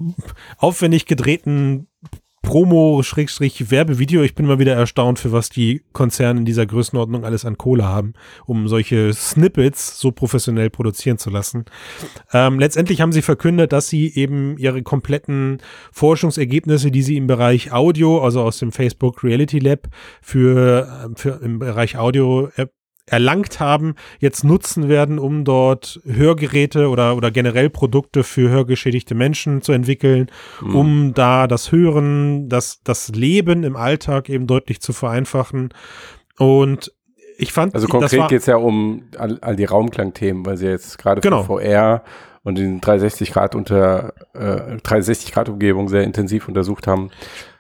aufwendig gedrehten Promo-Werbevideo. Ich bin mal wieder erstaunt, für was die Konzerne in dieser Größenordnung alles an Kohle haben, um solche Snippets so professionell produzieren zu lassen. Ähm, letztendlich haben sie verkündet, dass sie eben ihre kompletten Forschungsergebnisse, die sie im Bereich Audio, also aus dem Facebook Reality Lab für, ähm, für im Bereich Audio äh, erlangt haben, jetzt nutzen werden, um dort Hörgeräte oder, oder generell Produkte für hörgeschädigte Menschen zu entwickeln, Hm. um da das Hören, das, das Leben im Alltag eben deutlich zu vereinfachen. Und ich fand, Also konkret geht es ja um all, all die Raumklangthemen, weil sie jetzt gerade Genau. für VR und in 360 Grad unter äh, 360 Grad Umgebung sehr intensiv untersucht haben.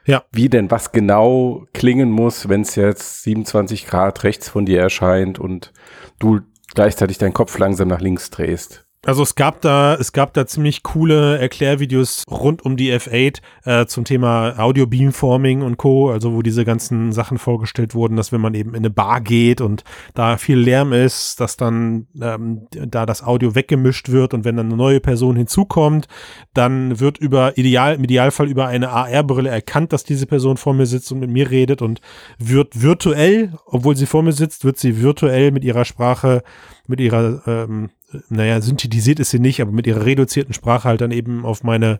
Ja. Wie denn was genau klingen muss, wenn es jetzt 27 Grad rechts von dir erscheint und du gleichzeitig deinen Kopf langsam nach links drehst. Also es gab da, es gab da ziemlich coole Erklärvideos rund um die F8 äh, zum Thema Audio Beamforming und Co. Also wo diese ganzen Sachen vorgestellt wurden, dass wenn man eben in eine Bar geht und da viel Lärm ist, dass dann ähm, da das Audio weggemischt wird und wenn dann eine neue Person hinzukommt, dann wird über ideal, im Idealfall über eine AR-Brille erkannt, dass diese Person vor mir sitzt und mit mir redet und wird virtuell, obwohl sie vor mir sitzt, wird sie virtuell mit ihrer Sprache, mit ihrer ähm, naja, synthetisiert ist sie nicht, aber mit ihrer reduzierten Sprache halt dann eben auf meine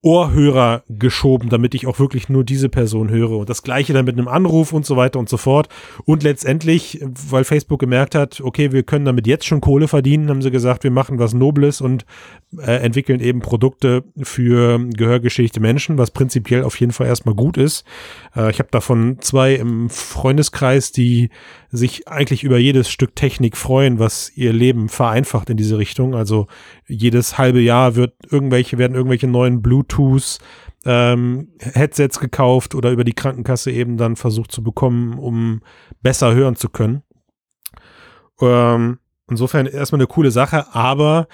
Ohrhörer geschoben, damit ich auch wirklich nur diese Person höre. Und das gleiche dann mit einem Anruf und so weiter und so fort. Und letztendlich, weil Facebook gemerkt hat, okay, wir können damit jetzt schon Kohle verdienen, haben sie gesagt, wir machen was Nobles und äh, entwickeln eben Produkte für gehörgeschädigte Menschen, was prinzipiell auf jeden Fall erstmal gut ist. Äh, ich habe davon zwei im Freundeskreis, die sich eigentlich über jedes Stück Technik freuen, was ihr Leben vereinfacht in diese Richtung. Also jedes halbe Jahr wird irgendwelche, werden irgendwelche neuen Bluetooth ähm, Headsets gekauft oder über die Krankenkasse eben dann versucht zu bekommen, um besser hören zu können. Ähm, insofern erstmal eine coole Sache, aber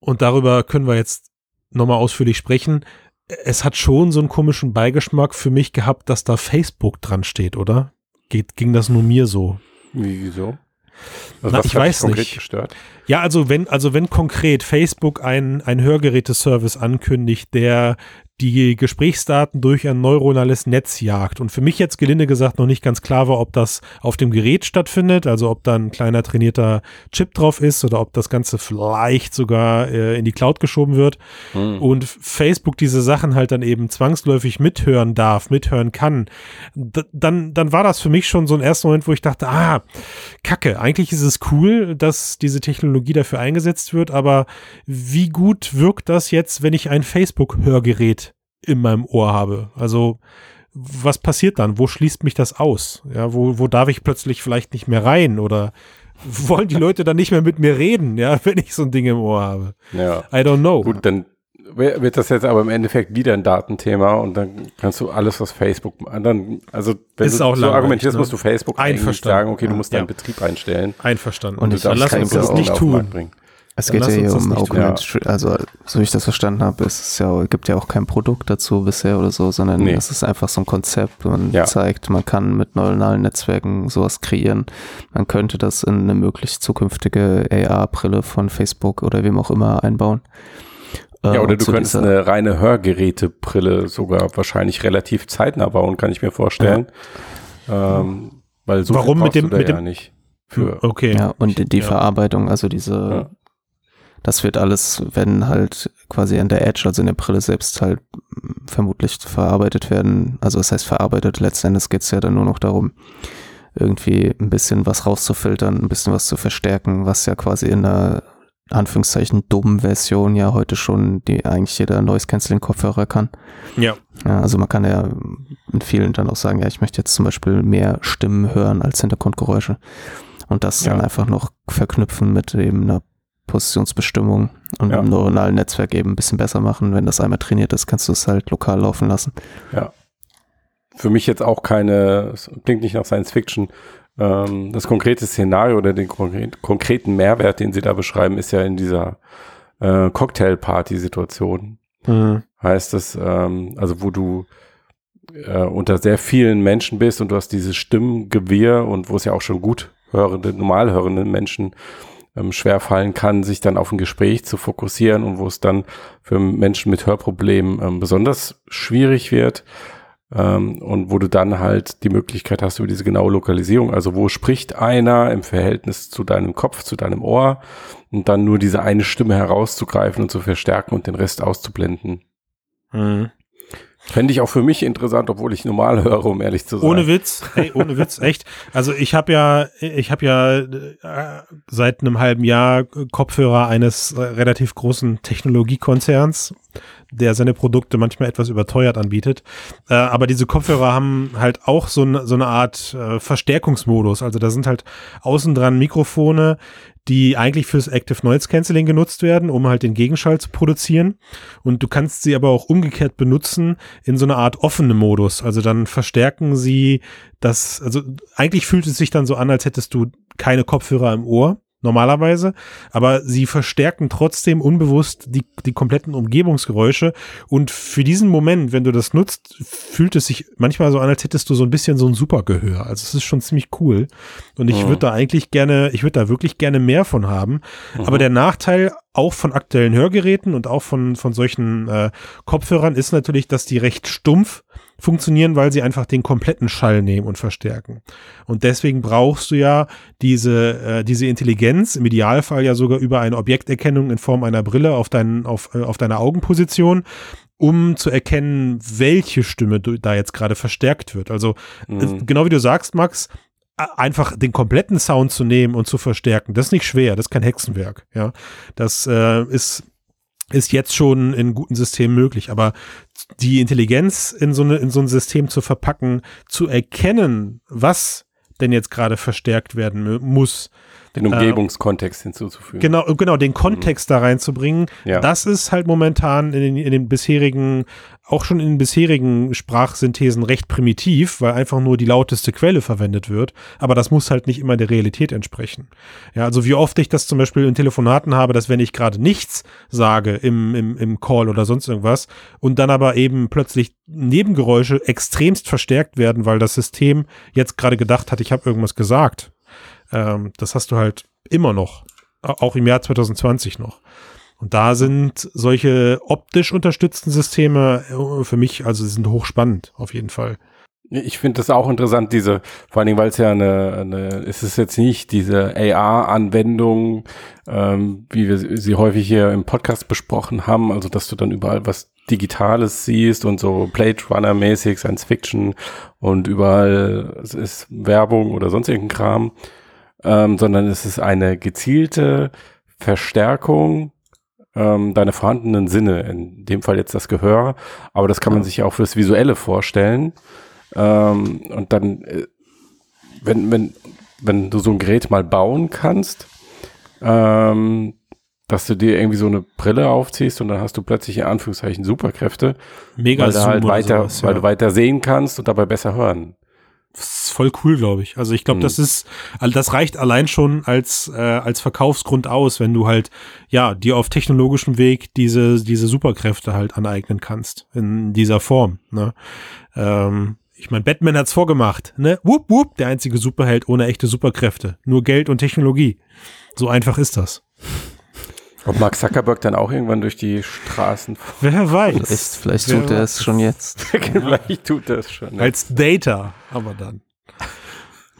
und darüber können wir jetzt nochmal ausführlich sprechen. Es hat schon so einen komischen Beigeschmack für mich gehabt, dass da Facebook dran steht, oder? Geht, ging das nur mir so? Wie, wieso? Na, ich weiß konkret nicht. gestört? Ja, also wenn, also wenn konkret Facebook ein, ein Hörgeräteservice ankündigt, der die Gesprächsdaten durch ein neuronales Netz jagt. Und für mich jetzt gelinde gesagt noch nicht ganz klar war, ob das auf dem Gerät stattfindet, also ob da ein kleiner trainierter Chip drauf ist oder ob das Ganze vielleicht sogar äh, in die Cloud geschoben wird. Mhm. Und Facebook diese Sachen halt dann eben zwangsläufig mithören darf, mithören kann. D dann, dann war das für mich schon so ein erster Moment, wo ich dachte, ah, kacke, eigentlich ist es cool, dass diese Technologie dafür eingesetzt wird, aber wie gut wirkt das jetzt, wenn ich ein Facebook-Hörgerät in meinem Ohr habe. Also was passiert dann? Wo schließt mich das aus? Ja, wo, wo darf ich plötzlich vielleicht nicht mehr rein oder wollen die Leute dann nicht mehr mit mir reden, ja, wenn ich so ein Ding im Ohr habe? Ja. I don't know. Gut, dann wird das jetzt aber im Endeffekt wieder ein Datenthema und dann kannst du alles, was Facebook, dann, also wenn ist du auch so argumentierst, ne? musst du Facebook eigentlich sagen, okay, du musst deinen Betrieb einstellen. Einverstanden. Und ich lass uns das nicht tun. Es geht ja hier um Augmented, ja. also so wie ich das verstanden habe, ist es ja, gibt ja auch kein Produkt dazu bisher oder so, sondern nee. es ist einfach so ein Konzept und ja. zeigt, man kann mit neuronalen Netzwerken sowas kreieren. Man könnte das in eine möglich zukünftige AR-Brille von Facebook oder wem auch immer einbauen. Ja, oder du könntest eine reine Hörgerätebrille sogar wahrscheinlich relativ zeitnah bauen, kann ich mir vorstellen. Ja. Ähm, weil so Warum mit dem, mit dem ja nicht für. Okay. Ja, und die, die Verarbeitung, also diese das wird alles, wenn halt quasi an der Edge, also in der Brille selbst halt vermutlich verarbeitet werden. Also das heißt verarbeitet, letzten Endes geht es ja dann nur noch darum, irgendwie ein bisschen was rauszufiltern, ein bisschen was zu verstärken, was ja quasi in der Anführungszeichen dummen Version ja heute schon die eigentlich jeder Noise Cancelling Kopfhörer kann. Ja. ja. Also man kann ja in vielen dann auch sagen, ja, ich möchte jetzt zum Beispiel mehr Stimmen hören als Hintergrundgeräusche und das ja. dann einfach noch verknüpfen mit eben einer Positionsbestimmung und ja. im neuronalen Netzwerk eben ein bisschen besser machen. Wenn das einmal trainiert ist, kannst du es halt lokal laufen lassen. Ja. Für mich jetzt auch keine, es klingt nicht nach Science Fiction. Ähm, das konkrete Szenario oder den konkreten Mehrwert, den sie da beschreiben, ist ja in dieser äh, Cocktail-Party-Situation. Mhm. Heißt es, ähm, also wo du äh, unter sehr vielen Menschen bist und du hast dieses Stimmgewirr und wo es ja auch schon gut hörende, normal hörende Menschen ähm, schwer fallen kann, sich dann auf ein Gespräch zu fokussieren und wo es dann für Menschen mit Hörproblemen ähm, besonders schwierig wird. Ähm, und wo du dann halt die Möglichkeit hast über diese genaue Lokalisierung, also wo spricht einer im Verhältnis zu deinem Kopf, zu deinem Ohr und dann nur diese eine Stimme herauszugreifen und zu verstärken und den Rest auszublenden. Mhm. Fände ich auch für mich interessant, obwohl ich normal höre, um ehrlich zu sein. Ohne Witz, ey, ohne Witz, echt. Also ich habe ja, ich habe ja äh, seit einem halben Jahr Kopfhörer eines relativ großen Technologiekonzerns, der seine Produkte manchmal etwas überteuert anbietet. Äh, aber diese Kopfhörer haben halt auch so, ne, so eine Art äh, Verstärkungsmodus. Also da sind halt außen dran Mikrofone, die eigentlich fürs Active Noise Cancelling genutzt werden, um halt den Gegenschall zu produzieren. Und du kannst sie aber auch umgekehrt benutzen in so einer Art offene Modus. Also dann verstärken sie das, also eigentlich fühlt es sich dann so an, als hättest du keine Kopfhörer im Ohr normalerweise, aber sie verstärken trotzdem unbewusst die, die kompletten Umgebungsgeräusche und für diesen Moment, wenn du das nutzt, fühlt es sich manchmal so an, als hättest du so ein bisschen so ein Supergehör. Also es ist schon ziemlich cool und ich mhm. würde da eigentlich gerne, ich würde da wirklich gerne mehr von haben, mhm. aber der Nachteil auch von aktuellen Hörgeräten und auch von, von solchen äh, Kopfhörern ist natürlich, dass die recht stumpf funktionieren, weil sie einfach den kompletten Schall nehmen und verstärken. Und deswegen brauchst du ja diese, äh, diese Intelligenz, im Idealfall ja sogar über eine Objekterkennung in Form einer Brille auf, deinen, auf, äh, auf deiner Augenposition, um zu erkennen, welche Stimme da jetzt gerade verstärkt wird. Also äh, mhm. genau wie du sagst, Max, einfach den kompletten Sound zu nehmen und zu verstärken, das ist nicht schwer, das ist kein Hexenwerk. Ja, das äh, ist ist jetzt schon in guten Systemen möglich. Aber die Intelligenz in so, eine, in so ein System zu verpacken, zu erkennen, was denn jetzt gerade verstärkt werden muss, den Umgebungskontext äh, hinzuzufügen. Genau, genau, den Kontext mhm. da reinzubringen. Ja. Das ist halt momentan in den, in den bisherigen, auch schon in den bisherigen Sprachsynthesen recht primitiv, weil einfach nur die lauteste Quelle verwendet wird. Aber das muss halt nicht immer der Realität entsprechen. Ja, also wie oft ich das zum Beispiel in Telefonaten habe, dass wenn ich gerade nichts sage im, im, im Call oder sonst irgendwas und dann aber eben plötzlich Nebengeräusche extremst verstärkt werden, weil das System jetzt gerade gedacht hat, ich habe irgendwas gesagt ähm, das hast du halt immer noch, auch im Jahr 2020 noch. Und da sind solche optisch unterstützten Systeme äh, für mich, also sind hochspannend, auf jeden Fall. Ich finde das auch interessant, diese, vor allen Dingen, weil es ja eine, eine, es ist jetzt nicht diese AR-Anwendung, ähm, wie wir sie häufig hier im Podcast besprochen haben, also dass du dann überall was Digitales siehst und so Blade Runner-mäßig, Science Fiction und überall es ist Werbung oder sonst irgendein Kram, ähm, sondern es ist eine gezielte Verstärkung ähm, deiner vorhandenen Sinne, in dem Fall jetzt das Gehör, aber das kann man sich auch fürs Visuelle vorstellen. Ähm, und dann, äh, wenn, wenn, wenn du so ein Gerät mal bauen kannst, ähm, dass du dir irgendwie so eine Brille aufziehst und dann hast du plötzlich in Anführungszeichen Superkräfte, Mega weil, du halt weiter, sowas, weil ja. du weiter sehen kannst und dabei besser hören. Ist voll cool, glaube ich. Also ich glaube, Mhm. das ist, also das reicht allein schon als äh, als Verkaufsgrund aus, wenn du halt ja dir auf technologischem Weg diese diese Superkräfte halt aneignen kannst in dieser Form. Ne? Ähm, ich meine, Batman hat's vorgemacht. Ne, whoop whoop, der einzige Superheld ohne echte Superkräfte, nur Geld und Technologie. So einfach ist das. Ob Mark Zuckerberg dann auch irgendwann durch die Straßen, Wer weiß? Vielleicht, vielleicht Wer tut er es schon jetzt. vielleicht tut das schon. ne? Als Data, aber dann.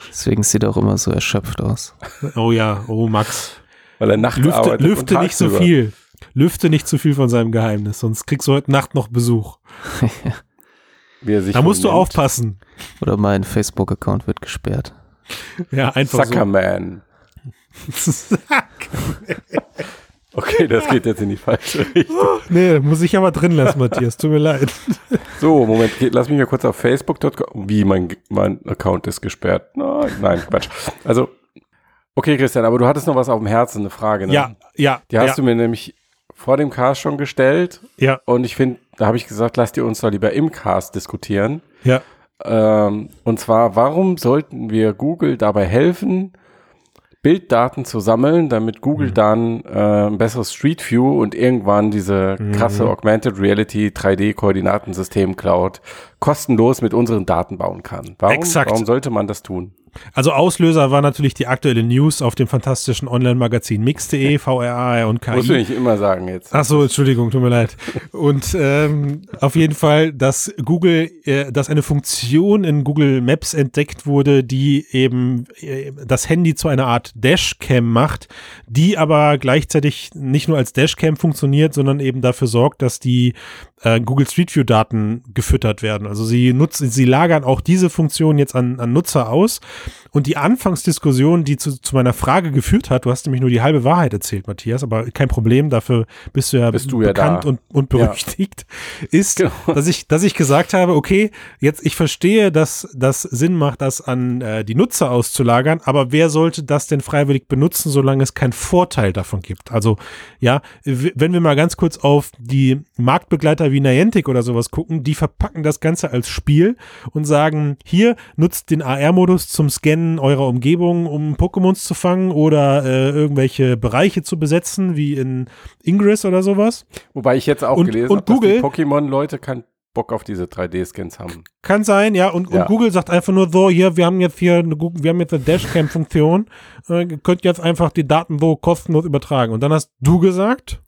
Deswegen sieht er auch immer so erschöpft aus. Oh ja, oh Max. Weil er nachts Lüfte, arbeitet lüfte und nicht so viel. Lüfte nicht zu viel von seinem Geheimnis, sonst kriegst du heute Nacht noch Besuch. Wie er sich Da musst du aufpassen. Oder mein Facebook-Account wird gesperrt. Ja, einfach Zuckerman. so. Okay, das geht jetzt in die falsche Richtung. nee, muss ich aber drin lassen, Matthias. Tut mir leid. So, Moment, lass mich mal kurz auf Facebook.com. Wie, mein, mein Account ist gesperrt? Nein, nein, Quatsch. Also, okay, Christian, aber du hattest noch was auf dem Herzen, eine Frage, ne? Ja, ja. Die hast ja, du mir nämlich vor dem Cast schon gestellt. Ja, Und ich finde, da habe ich gesagt, lass dir uns doch lieber im Cast diskutieren. ja. Ähm, und zwar, warum sollten wir Google dabei helfen, Bilddaten zu sammeln, damit Mhm. Google dann äh, ein besseres Street View und irgendwann diese Mhm. krasse Augmented Reality 3D-Koordinatensystem Cloud kostenlos mit unseren Daten bauen kann. Warum, Exakt. warum sollte man das tun? Also Auslöser war natürlich die aktuelle News auf dem fantastischen Online-Magazin mix.de, VRA und KI. Musst du nicht immer sagen jetzt. Ach so, Entschuldigung, tut mir leid. Und ähm, auf jeden Fall, dass Google, äh, dass eine Funktion in Google Maps entdeckt wurde, die eben äh, das Handy zu einer Art Dashcam macht, die aber gleichzeitig nicht nur als Dashcam funktioniert, sondern eben dafür sorgt, dass die äh, Google Street View Daten gefüttert werden. Also sie nutzen, sie lagern auch diese Funktion jetzt an, an Nutzer aus. Und die Anfangsdiskussion, die zu, zu meiner Frage geführt hat, du hast nämlich nur die halbe Wahrheit erzählt, Matthias, aber kein Problem, dafür bist du ja Bist du ja bekannt da. und, und berüchtigt, ist, Genau. dass ich, dass ich gesagt habe, okay, jetzt ich verstehe, dass das Sinn macht, das an äh, die Nutzer auszulagern, aber wer sollte das denn freiwillig benutzen, solange es keinen Vorteil davon gibt? Also ja, wenn wir mal ganz kurz auf die Marktbegleiter wie Niantic oder sowas gucken, die verpacken das Ganze als Spiel und sagen, hier nutzt den AR-Modus zum Scannen eurer Umgebung, um Pokémons zu fangen oder äh, irgendwelche Bereiche zu besetzen, wie in Ingress oder sowas. Wobei ich jetzt auch Und- gelesen habe, dass die Pokémon-Leute keinen Bock auf diese 3D-Scans haben. Kann sein, ja. Und, Ja. und Google sagt einfach nur so, hier, wir haben jetzt hier eine, Google- wir haben jetzt eine Dashcam-Funktion, äh, ihr könnt jetzt einfach die Daten so kostenlos übertragen. Und dann hast du gesagt,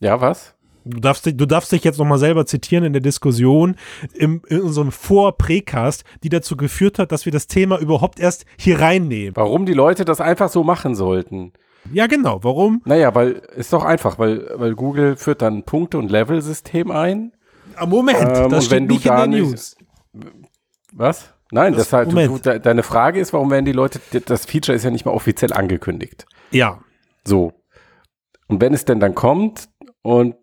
Ja, was? Du darfst, dich- du darfst dich jetzt nochmal selber zitieren in der Diskussion im, in unserem Vor-Precast, die dazu geführt hat, dass wir das Thema überhaupt erst hier reinnehmen. Warum die Leute das einfach so machen sollten? Ja, genau. Warum? Naja, weil ist doch einfach, weil, weil Google führt dann ein Punkte- und Level-System ein. Ah, Moment, Ähm, das steht nicht in der nicht- News. Was? Nein, Das- das, halt, du, du, de, deine Frage ist, warum werden die Leute, das Feature ist ja nicht mal offiziell angekündigt. Ja. So. Und wenn es denn dann kommt und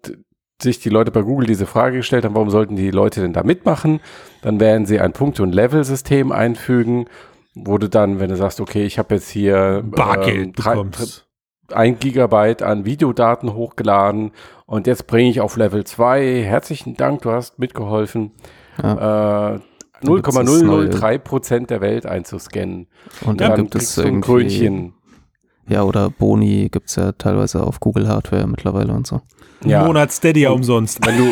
sich die Leute bei Google diese Frage gestellt haben, warum sollten die Leute denn da mitmachen, dann werden sie ein Punkte- und Level-System einfügen, wo du dann, wenn du sagst, okay, ich habe jetzt hier Bargeld ähm, drei- bekommst. ein Gigabyte an Videodaten hochgeladen und jetzt bringe ich auf Level 2. Herzlichen Dank, du hast mitgeholfen. Äh, gibt's das 0,003 Prozent der Welt einzuscannen. Und dann dann gibt es ein Krönchen. Ja, oder Boni gibt es ja teilweise auf Google Hardware mittlerweile und so. Ja. Monat Stadia Und- umsonst. Wenn du,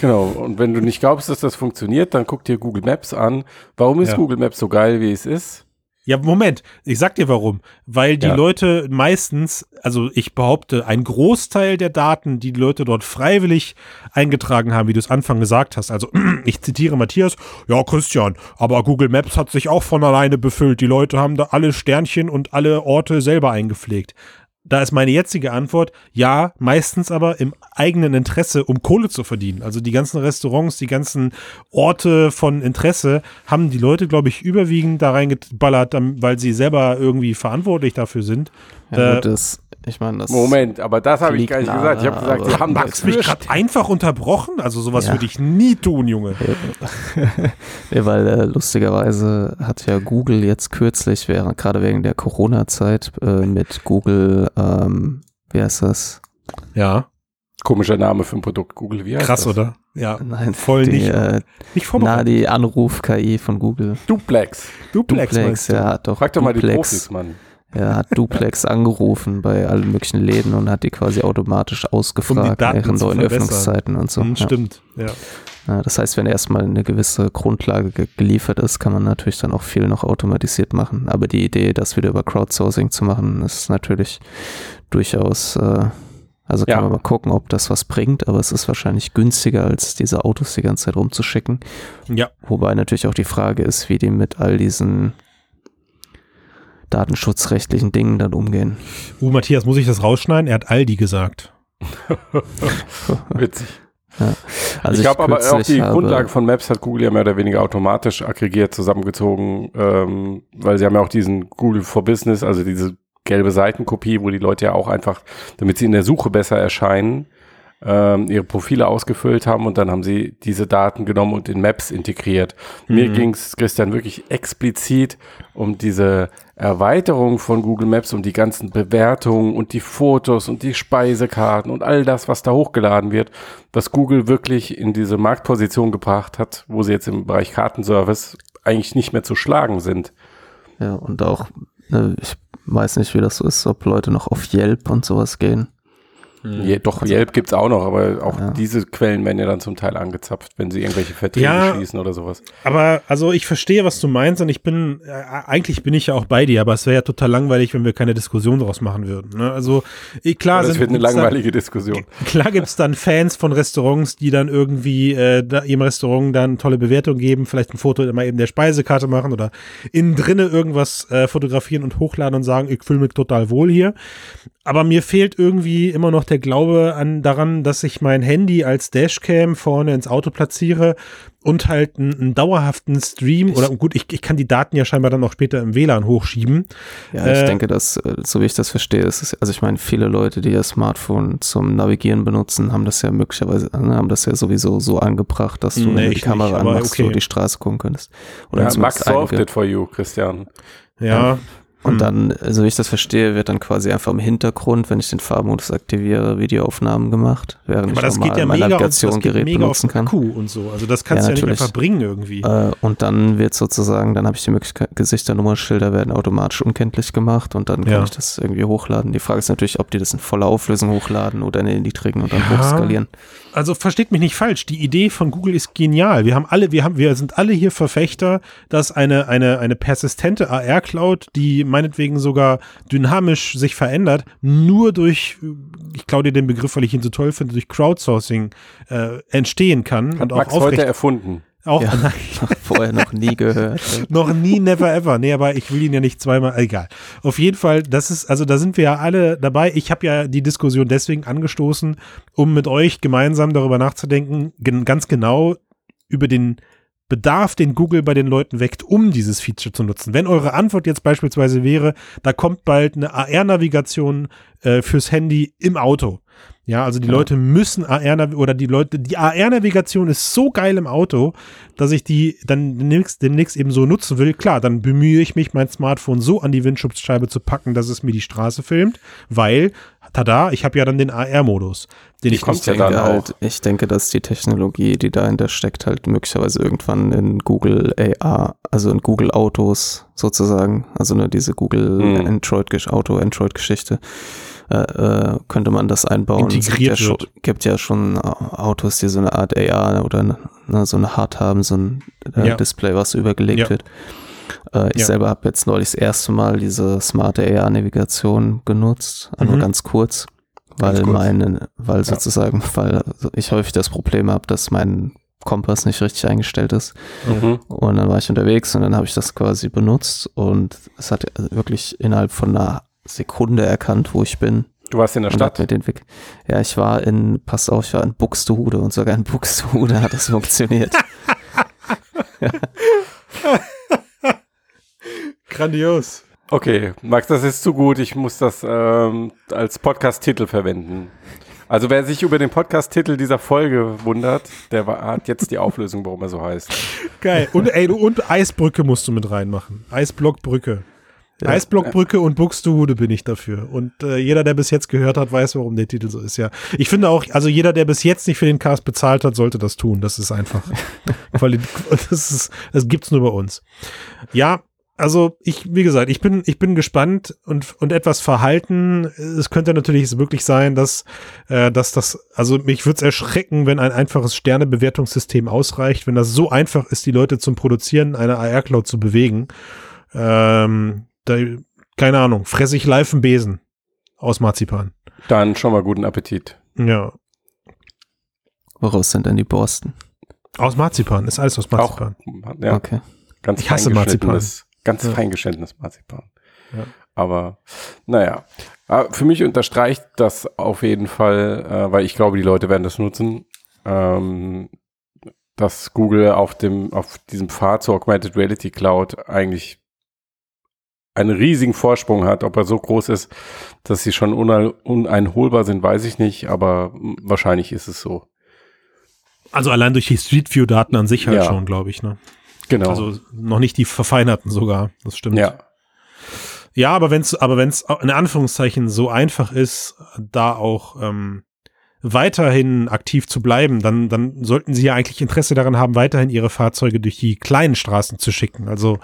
genau, und wenn du nicht glaubst, dass das funktioniert, dann guck dir Google Maps an. Warum ist Ja. Google Maps so geil, wie es ist? Ja, Moment, ich sag dir warum. Weil die Ja. Leute meistens, also ich behaupte, ein Großteil der Daten, die die Leute dort freiwillig eingetragen haben, wie du es Anfang gesagt hast. Also ich zitiere Matthias, ja Christian, aber Google Maps hat sich auch von alleine befüllt. Die Leute haben da alle Sternchen und alle Orte selber eingepflegt. Da ist meine jetzige Antwort, ja, meistens aber im eigenen Interesse, um Kohle zu verdienen. Also die ganzen Restaurants, die ganzen Orte von Interesse haben die Leute, glaube ich, überwiegend da reingeballert, weil sie selber irgendwie verantwortlich dafür sind. Ja, gut, das, ich meine, das. Moment, aber das habe ich gar nicht gesagt. Ich habe gesagt, aber- sie haben Max das mich gerade einfach unterbrochen? Also sowas Ja. würde ich nie tun, Junge. Ja, weil äh, lustigerweise hat ja Google jetzt kürzlich, während, gerade wegen der Corona-Zeit, äh, mit Google, ähm, wie heißt das? Ja, Komischer Name für ein Produkt. Google, wie heißt krass, das? oder? Ja, Nein, voll die, nicht, Äh, nicht na, vorbereitet. die Anruf-KI von Google. Duplex. Duplex, Duplex, ja, doch Frag doch mal die Duplex, Profis, Mann. Er hat Duplex angerufen bei allen möglichen Läden und hat die quasi automatisch ausgefragt ihren zu neuen. Öffnungszeiten und so. Hm. Stimmt, ja. Ja, das heißt, wenn erstmal eine gewisse Grundlage ge geliefert ist, kann man natürlich dann auch viel noch automatisiert machen. Aber die Idee, das wieder über Crowdsourcing zu machen, ist natürlich durchaus, äh, also kann Ja. man mal gucken, ob das was bringt, aber es ist wahrscheinlich günstiger, als diese Autos die ganze Zeit rumzuschicken. Ja, Wobei natürlich auch die Frage ist, wie die mit all diesen datenschutzrechtlichen Dingen dann umgehen. uh, Matthias, muss ich das rausschneiden? Er hat Aldi gesagt. Witzig. Also ich glaube aber auch die habe- Grundlage von Maps hat Google ja mehr oder weniger automatisch aggregiert zusammengezogen, ähm, weil sie haben ja auch diesen Google for Business, also diese gelbe Seitenkopie, wo die Leute ja auch einfach, damit sie in der Suche besser erscheinen, ähm, ihre Profile ausgefüllt haben und dann haben sie diese Daten genommen und in Maps integriert. Mir Mhm. ging es, Christian, wirklich explizit um diese Erweiterung von Google Maps, um die ganzen Bewertungen und die Fotos und die Speisekarten und all das, was da hochgeladen wird, was Google wirklich in diese Marktposition gebracht hat, wo sie jetzt im Bereich Kartenservice eigentlich nicht mehr zu schlagen sind. Ja, und auch, ne, ich weiß nicht, wie das so ist, ob Leute noch auf Yelp und sowas gehen. Je, doch, Yelp gibt's auch noch, aber auch Ja. diese Quellen werden ja dann zum Teil angezapft, wenn sie irgendwelche Verträge Ja. schließen oder sowas. Aber also ich verstehe, was du meinst und ich bin, äh, eigentlich bin ich ja auch bei dir, aber es wäre ja total langweilig, wenn wir keine Diskussion daraus machen würden. Ne? Also klar, Aber das sind, wird eine langweilige Diskussion. Dann, klar gibt's dann Fans von Restaurants, die dann irgendwie äh, da, ihrem Restaurant dann tolle Bewertung geben, vielleicht ein Foto mal eben der Speisekarte machen oder innen drinne irgendwas äh, fotografieren und hochladen und sagen, ich fühle mich total wohl hier. Aber mir fehlt irgendwie immer noch der Glaube an daran, dass ich mein Handy als Dashcam vorne ins Auto platziere und halt einen, einen dauerhaften Stream oder gut, ich, ich kann die Daten ja scheinbar dann auch später im WLAN hochschieben. Ja, ich Äh, denke, dass, äh, so wie ich das verstehe, ist es, also ich meine, viele Leute, die ihr Smartphone zum Navigieren benutzen, haben das ja möglicherweise, äh, haben das ja sowieso so angebracht, dass du, Nee, die ich nicht, Kamera aber anmachst, okay. so die Straße gucken könntest. Oder Ja, Max solved it for you, Christian. Ja. Und Hm. dann, so wie ich das verstehe, wird dann quasi einfach im Hintergrund, wenn ich den Farbmodus aktiviere, Videoaufnahmen gemacht, während Aber ich das normal geht ja mein auf benutzen kann. Akku und so. Also das kannst Ja, du ja nicht einfach bringen irgendwie. Äh, und dann wird sozusagen, dann habe ich die Möglichkeit, Gesichter, Nummernschilder werden automatisch unkenntlich gemacht und dann kann Ja. ich das irgendwie hochladen. Die Frage ist natürlich, ob die das in voller Auflösung hochladen oder in den niedrigen und dann Ja. hochskalieren. Also versteht mich nicht falsch. Die Idee von Google ist genial. Wir haben alle, wir haben, wir sind alle hier Verfechter, dass eine, eine, eine persistente AR-Cloud, die meinetwegen sogar dynamisch sich verändert, nur durch, ich klaue dir den Begriff, weil ich ihn so toll finde, durch Crowdsourcing äh, entstehen kann Hat und auch Max heute aufrecht, erfunden. auch Ja. nein, Vorher noch nie gehört. noch nie, never ever. Nee, aber ich will ihn ja nicht zweimal, egal. Auf jeden Fall, das ist, also da sind wir ja alle dabei. Ich habe ja die Diskussion deswegen angestoßen, um mit euch gemeinsam darüber nachzudenken, gen ganz genau über den Bedarf, den Google bei den Leuten weckt, um dieses Feature zu nutzen. Wenn eure Antwort jetzt beispielsweise wäre, da kommt bald eine AR-Navigation äh, fürs Handy im Auto. Ja, also die Ja. Leute müssen AR oder die Leute, die AR-Navigation ist so geil im Auto, dass ich die dann demnächst, demnächst eben so nutzen will. Klar, dann bemühe ich mich, mein Smartphone so an die Windschutzscheibe zu packen, dass es mir die Straße filmt, weil, tada, ich habe ja dann den AR-Modus, den Die ich kommt ja denke dann halt, auch. ich denke, dass die Technologie, die dahinter steckt, halt möglicherweise irgendwann in Google AR, also in Google Autos sozusagen, also ne, diese Google Mhm. Android Auto Android Geschichte, äh, äh, könnte man das einbauen. Es Integriert gibt ja, schon, gibt ja schon Autos, die so eine Art AR oder ne, so eine Hard haben, so ein äh, Ja. Display, was übergelegt Ja. wird. Äh, ich Ja. selber habe jetzt neulich das erste Mal diese smarte AR-Navigation genutzt, äh, nur Mhm. ganz kurz, weil Ganz kurz. meine, weil sozusagen, weil ich häufig das Problem habe, dass mein Kompass nicht richtig eingestellt ist. Mhm. Und dann war ich unterwegs und dann habe ich das quasi benutzt und es hat wirklich innerhalb von einer Sekunde erkannt, wo ich bin. Du warst in der Stadt. mir den Weg. Ja, ich war in, passt auf, ich war in Buxtehude und sogar in Buxtehude hat das funktioniert. Grandios. Okay, Max, das ist zu gut. Ich muss das ähm, als Podcast-Titel verwenden. Also wer sich über den Podcast-Titel dieser Folge wundert, der war, hat jetzt die Auflösung, warum er so heißt. Geil. Und, ey, und Eisbrücke musst du mit reinmachen. Eisblockbrücke. Ja. Eisblockbrücke und Buxtehude bin ich dafür. Und äh, jeder, der bis jetzt gehört hat, weiß, warum der Titel so ist. Ja, ich finde auch, also jeder, der bis jetzt nicht für den Cast bezahlt hat, sollte das tun. Das ist einfach. Das ist, das gibt's nur bei uns. Ja, also ich, wie gesagt, ich bin, ich bin gespannt und, und etwas verhalten. Es könnte natürlich wirklich sein, dass, äh, dass das, also mich würde es erschrecken, wenn ein einfaches Sternebewertungssystem ausreicht, wenn das so einfach ist, die Leute zum Produzieren einer AR-Cloud zu bewegen. Ähm, da, keine Ahnung, fresse ich live einen Besen aus Marzipan. Dann schon mal guten Appetit. Ja. Woraus sind denn die Borsten? Aus Marzipan, ist alles aus Auch, Marzipan. ja, Okay. ganz Ich hasse feingeschnittenes- Ganz Ja. feingeschnittenes Marzipan. Ja. Aber naja, Ah, für mich unterstreicht das auf jeden Fall, äh, weil ich glaube, die Leute werden das nutzen, ähm, dass Google auf dem auf diesem Pfad zur Augmented Reality Cloud eigentlich einen riesigen Vorsprung hat. Ob er so groß ist, dass sie schon unei- uneinholbar sind, weiß ich nicht, aber wahrscheinlich ist es so. Also allein durch die Street View Daten an sich halt Ja. schon, glaube ich, ne? Genau. Also noch nicht die verfeinerten sogar, das stimmt. ja. Ja, aber wenn es aber wenn's in Anführungszeichen so einfach ist, da auch ähm, weiterhin aktiv zu bleiben, dann, dann sollten sie ja eigentlich Interesse daran haben, weiterhin ihre Fahrzeuge durch die kleinen Straßen zu schicken. Also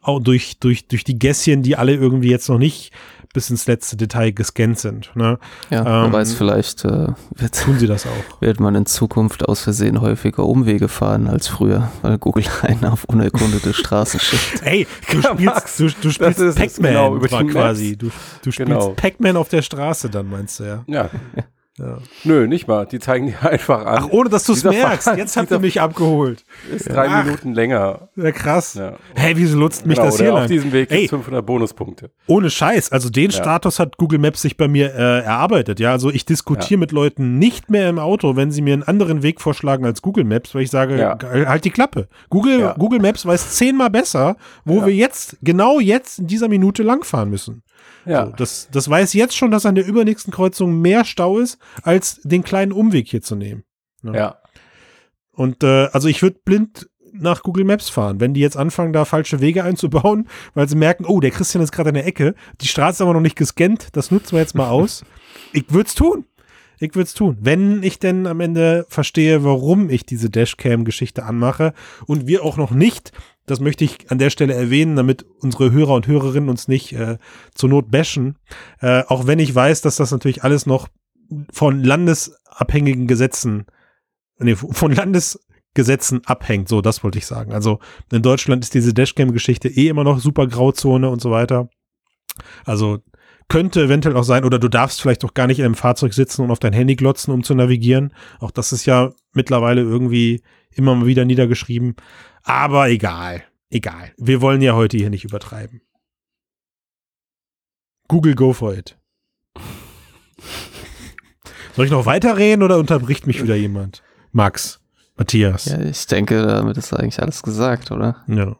auch durch, durch, durch die Gässchen, die alle irgendwie jetzt noch nicht bis ins letzte Detail gescannt sind. Ne? Ja, Ähm, wer weiß, vielleicht äh, wird, Tun sie das auch. wird man in Zukunft aus Versehen häufiger Umwege fahren als früher, weil Google einen auf unerkundete Straßen schickt. Ey, du Ja, spielst, du, du spielst Pac-Man genau, quasi. Du, du spielst Genau. Pac-Man auf der Straße dann, meinst du, ja? Ja. Ja. Nö, nicht mal. Die zeigen dir einfach an. Ach, ohne dass du es merkst. Fahrrad- Jetzt habt dieser- ihr mich abgeholt. ist drei Ach. Minuten länger. Ja, krass. Ja. Hey, wieso nutzt mich Genau, das hier auf lang? diesem Weg Ey. gibt's 500 Bonuspunkte. Ohne Scheiß. Also den Ja. Status hat Google Maps sich bei mir äh, erarbeitet. Ja, also ich diskutiere mit Leuten nicht mehr im Auto, wenn sie mir einen anderen Weg vorschlagen als Google Maps, weil ich sage, halt die Klappe. Google. Google Maps weiß zehnmal besser, wo wir jetzt, genau jetzt in dieser Minute langfahren müssen. Ja. So, das, das weiß jetzt schon, dass an der übernächsten Kreuzung mehr Stau ist, als den kleinen Umweg hier zu nehmen. ja. Und äh, also ich würde blind nach Google Maps fahren, wenn die jetzt anfangen, da falsche Wege einzubauen, weil sie merken, oh, der Christian ist gerade in der Ecke, die Straße ist aber noch nicht gescannt, das nutzen wir jetzt mal aus. Ich würde es tun. Ich würde es tun, wenn ich denn am Ende verstehe, warum ich diese Dashcam-Geschichte anmache und wir auch noch nicht, das möchte ich an der Stelle erwähnen, damit unsere Hörer und Hörerinnen uns nicht äh, zur Not bashen, äh, auch wenn ich weiß, dass das natürlich alles noch von landesabhängigen Gesetzen, nee, von Landesgesetzen abhängt, so, das wollte ich sagen. Also in Deutschland ist diese Dashcam-Geschichte eh immer noch super Grauzone und so weiter. Also könnte eventuell auch sein, oder du darfst vielleicht auch gar nicht in einem Fahrzeug sitzen und auf dein Handy glotzen, um zu navigieren. Auch das ist ja mittlerweile irgendwie immer mal wieder niedergeschrieben. Aber egal, egal. Wir wollen ja heute hier nicht übertreiben. Google, go for it. Soll ich noch weiterreden oder unterbricht mich wieder jemand? Max, Matthias. Ja, ich denke, damit ist eigentlich alles gesagt, oder? Ja.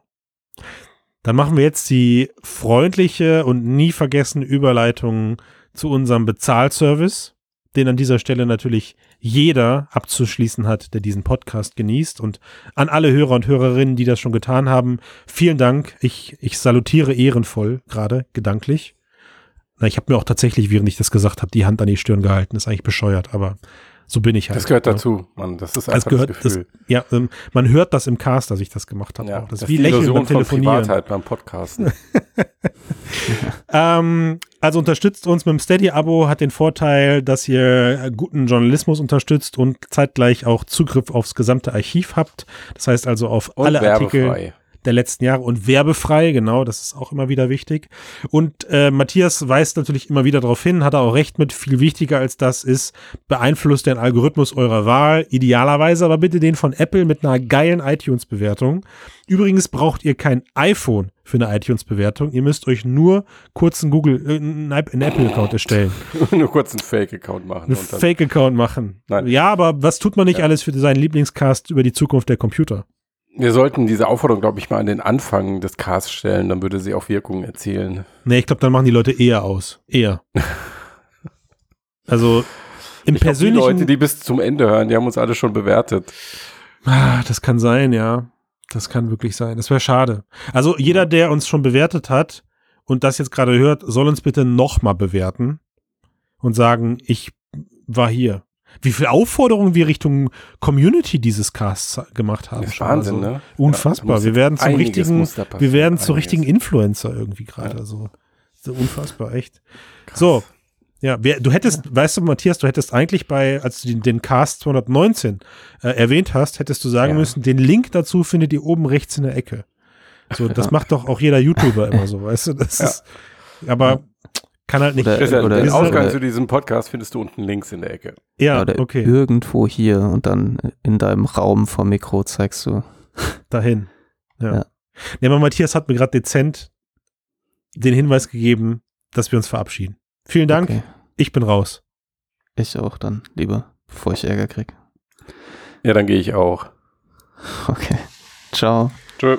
Dann machen wir jetzt die freundliche und nie vergessene Überleitung zu unserem Bezahlservice, den an dieser Stelle natürlich jeder abzuschließen hat, der diesen Podcast genießt. Und an alle Hörer und Hörerinnen, die das schon getan haben, vielen Dank. Ich, ich salutiere ehrenvoll, gerade gedanklich. Na, ich habe mir auch tatsächlich, während ich das gesagt habe, die Hand an die Stirn gehalten. ist eigentlich bescheuert, aber so bin ich halt. Das gehört ne? dazu, Mann. Das ist Das einfach gehört, das das, Gefühl. ja, ähm, man hört das im Cast, dass ich das gemacht habe. ja. Das, das ist wie die Lächeln beim von Telefonieren. Privatheit beim Podcasten. Ähm, also unterstützt uns mit dem Steady-Abo, hat den Vorteil, dass ihr guten Journalismus unterstützt und zeitgleich auch Zugriff aufs gesamte Archiv habt. Das heißt also auf Und alle Artikel. Der letzten Jahre und werbefrei, genau, das ist auch immer wieder wichtig. Und äh, Matthias weist natürlich immer wieder darauf hin, hat er auch recht mit, viel wichtiger als das ist, beeinflusst den Algorithmus eurer Wahl, idealerweise aber bitte den von Apple mit einer geilen iTunes-Bewertung. Übrigens braucht ihr kein iPhone für eine iTunes-Bewertung. Ihr müsst euch nur kurz einen Google, äh, einen Apple-Account erstellen. Nur kurz einen Fake-Account machen. Einen Fake-Account machen. Nein. Ja, aber was tut man nicht Ja. alles für seinen Lieblingscast über die Zukunft der Computer? Wir sollten diese Aufforderung, glaube ich, mal an den Anfang des Casts stellen, dann würde sie auch Wirkung erzielen. Nee, ich glaube, dann machen die Leute eher aus. Eher. Also im Ich glaub, die persönlichen. Leute, die bis zum Ende hören, die haben uns alle schon bewertet. ah, das kann sein, ja. Das kann wirklich sein. Das wäre schade. Also jeder, der uns schon bewertet hat und das jetzt gerade hört, soll uns bitte nochmal bewerten und sagen, ich war hier. Wie viel Aufforderungen wir Richtung Community dieses Casts gemacht haben. Schon. Wahnsinn, also, ne? Unfassbar. Ja, wir werden zum richtigen, wir werden zu einiges. richtigen Influencer irgendwie gerade. Ja. Also so unfassbar, echt. So, ja, wer, du hättest, weißt du, Matthias, du hättest eigentlich bei, als du den, den Cast 219 äh, erwähnt hast, hättest du sagen Ja. müssen, den Link dazu findet ihr oben rechts in der Ecke. So, das macht doch auch jeder YouTuber immer so, weißt du? Das Ja. ist, aber kann halt nicht. Oder- Christian, oder- den Ausgang oder- zu diesem Podcast findest du unten links in der Ecke. ja, Oder okay, irgendwo hier und dann in deinem Raum vom Mikro zeigst du. dahin. Ja. Ja. Nee, aber Matthias hat mir gerade dezent den Hinweis gegeben, dass wir uns verabschieden. Vielen Dank, Okay. ich bin raus. Ich auch dann lieber, bevor ich Ärger krieg. Ja, dann gehe ich auch. Okay. Ciao. Tschö.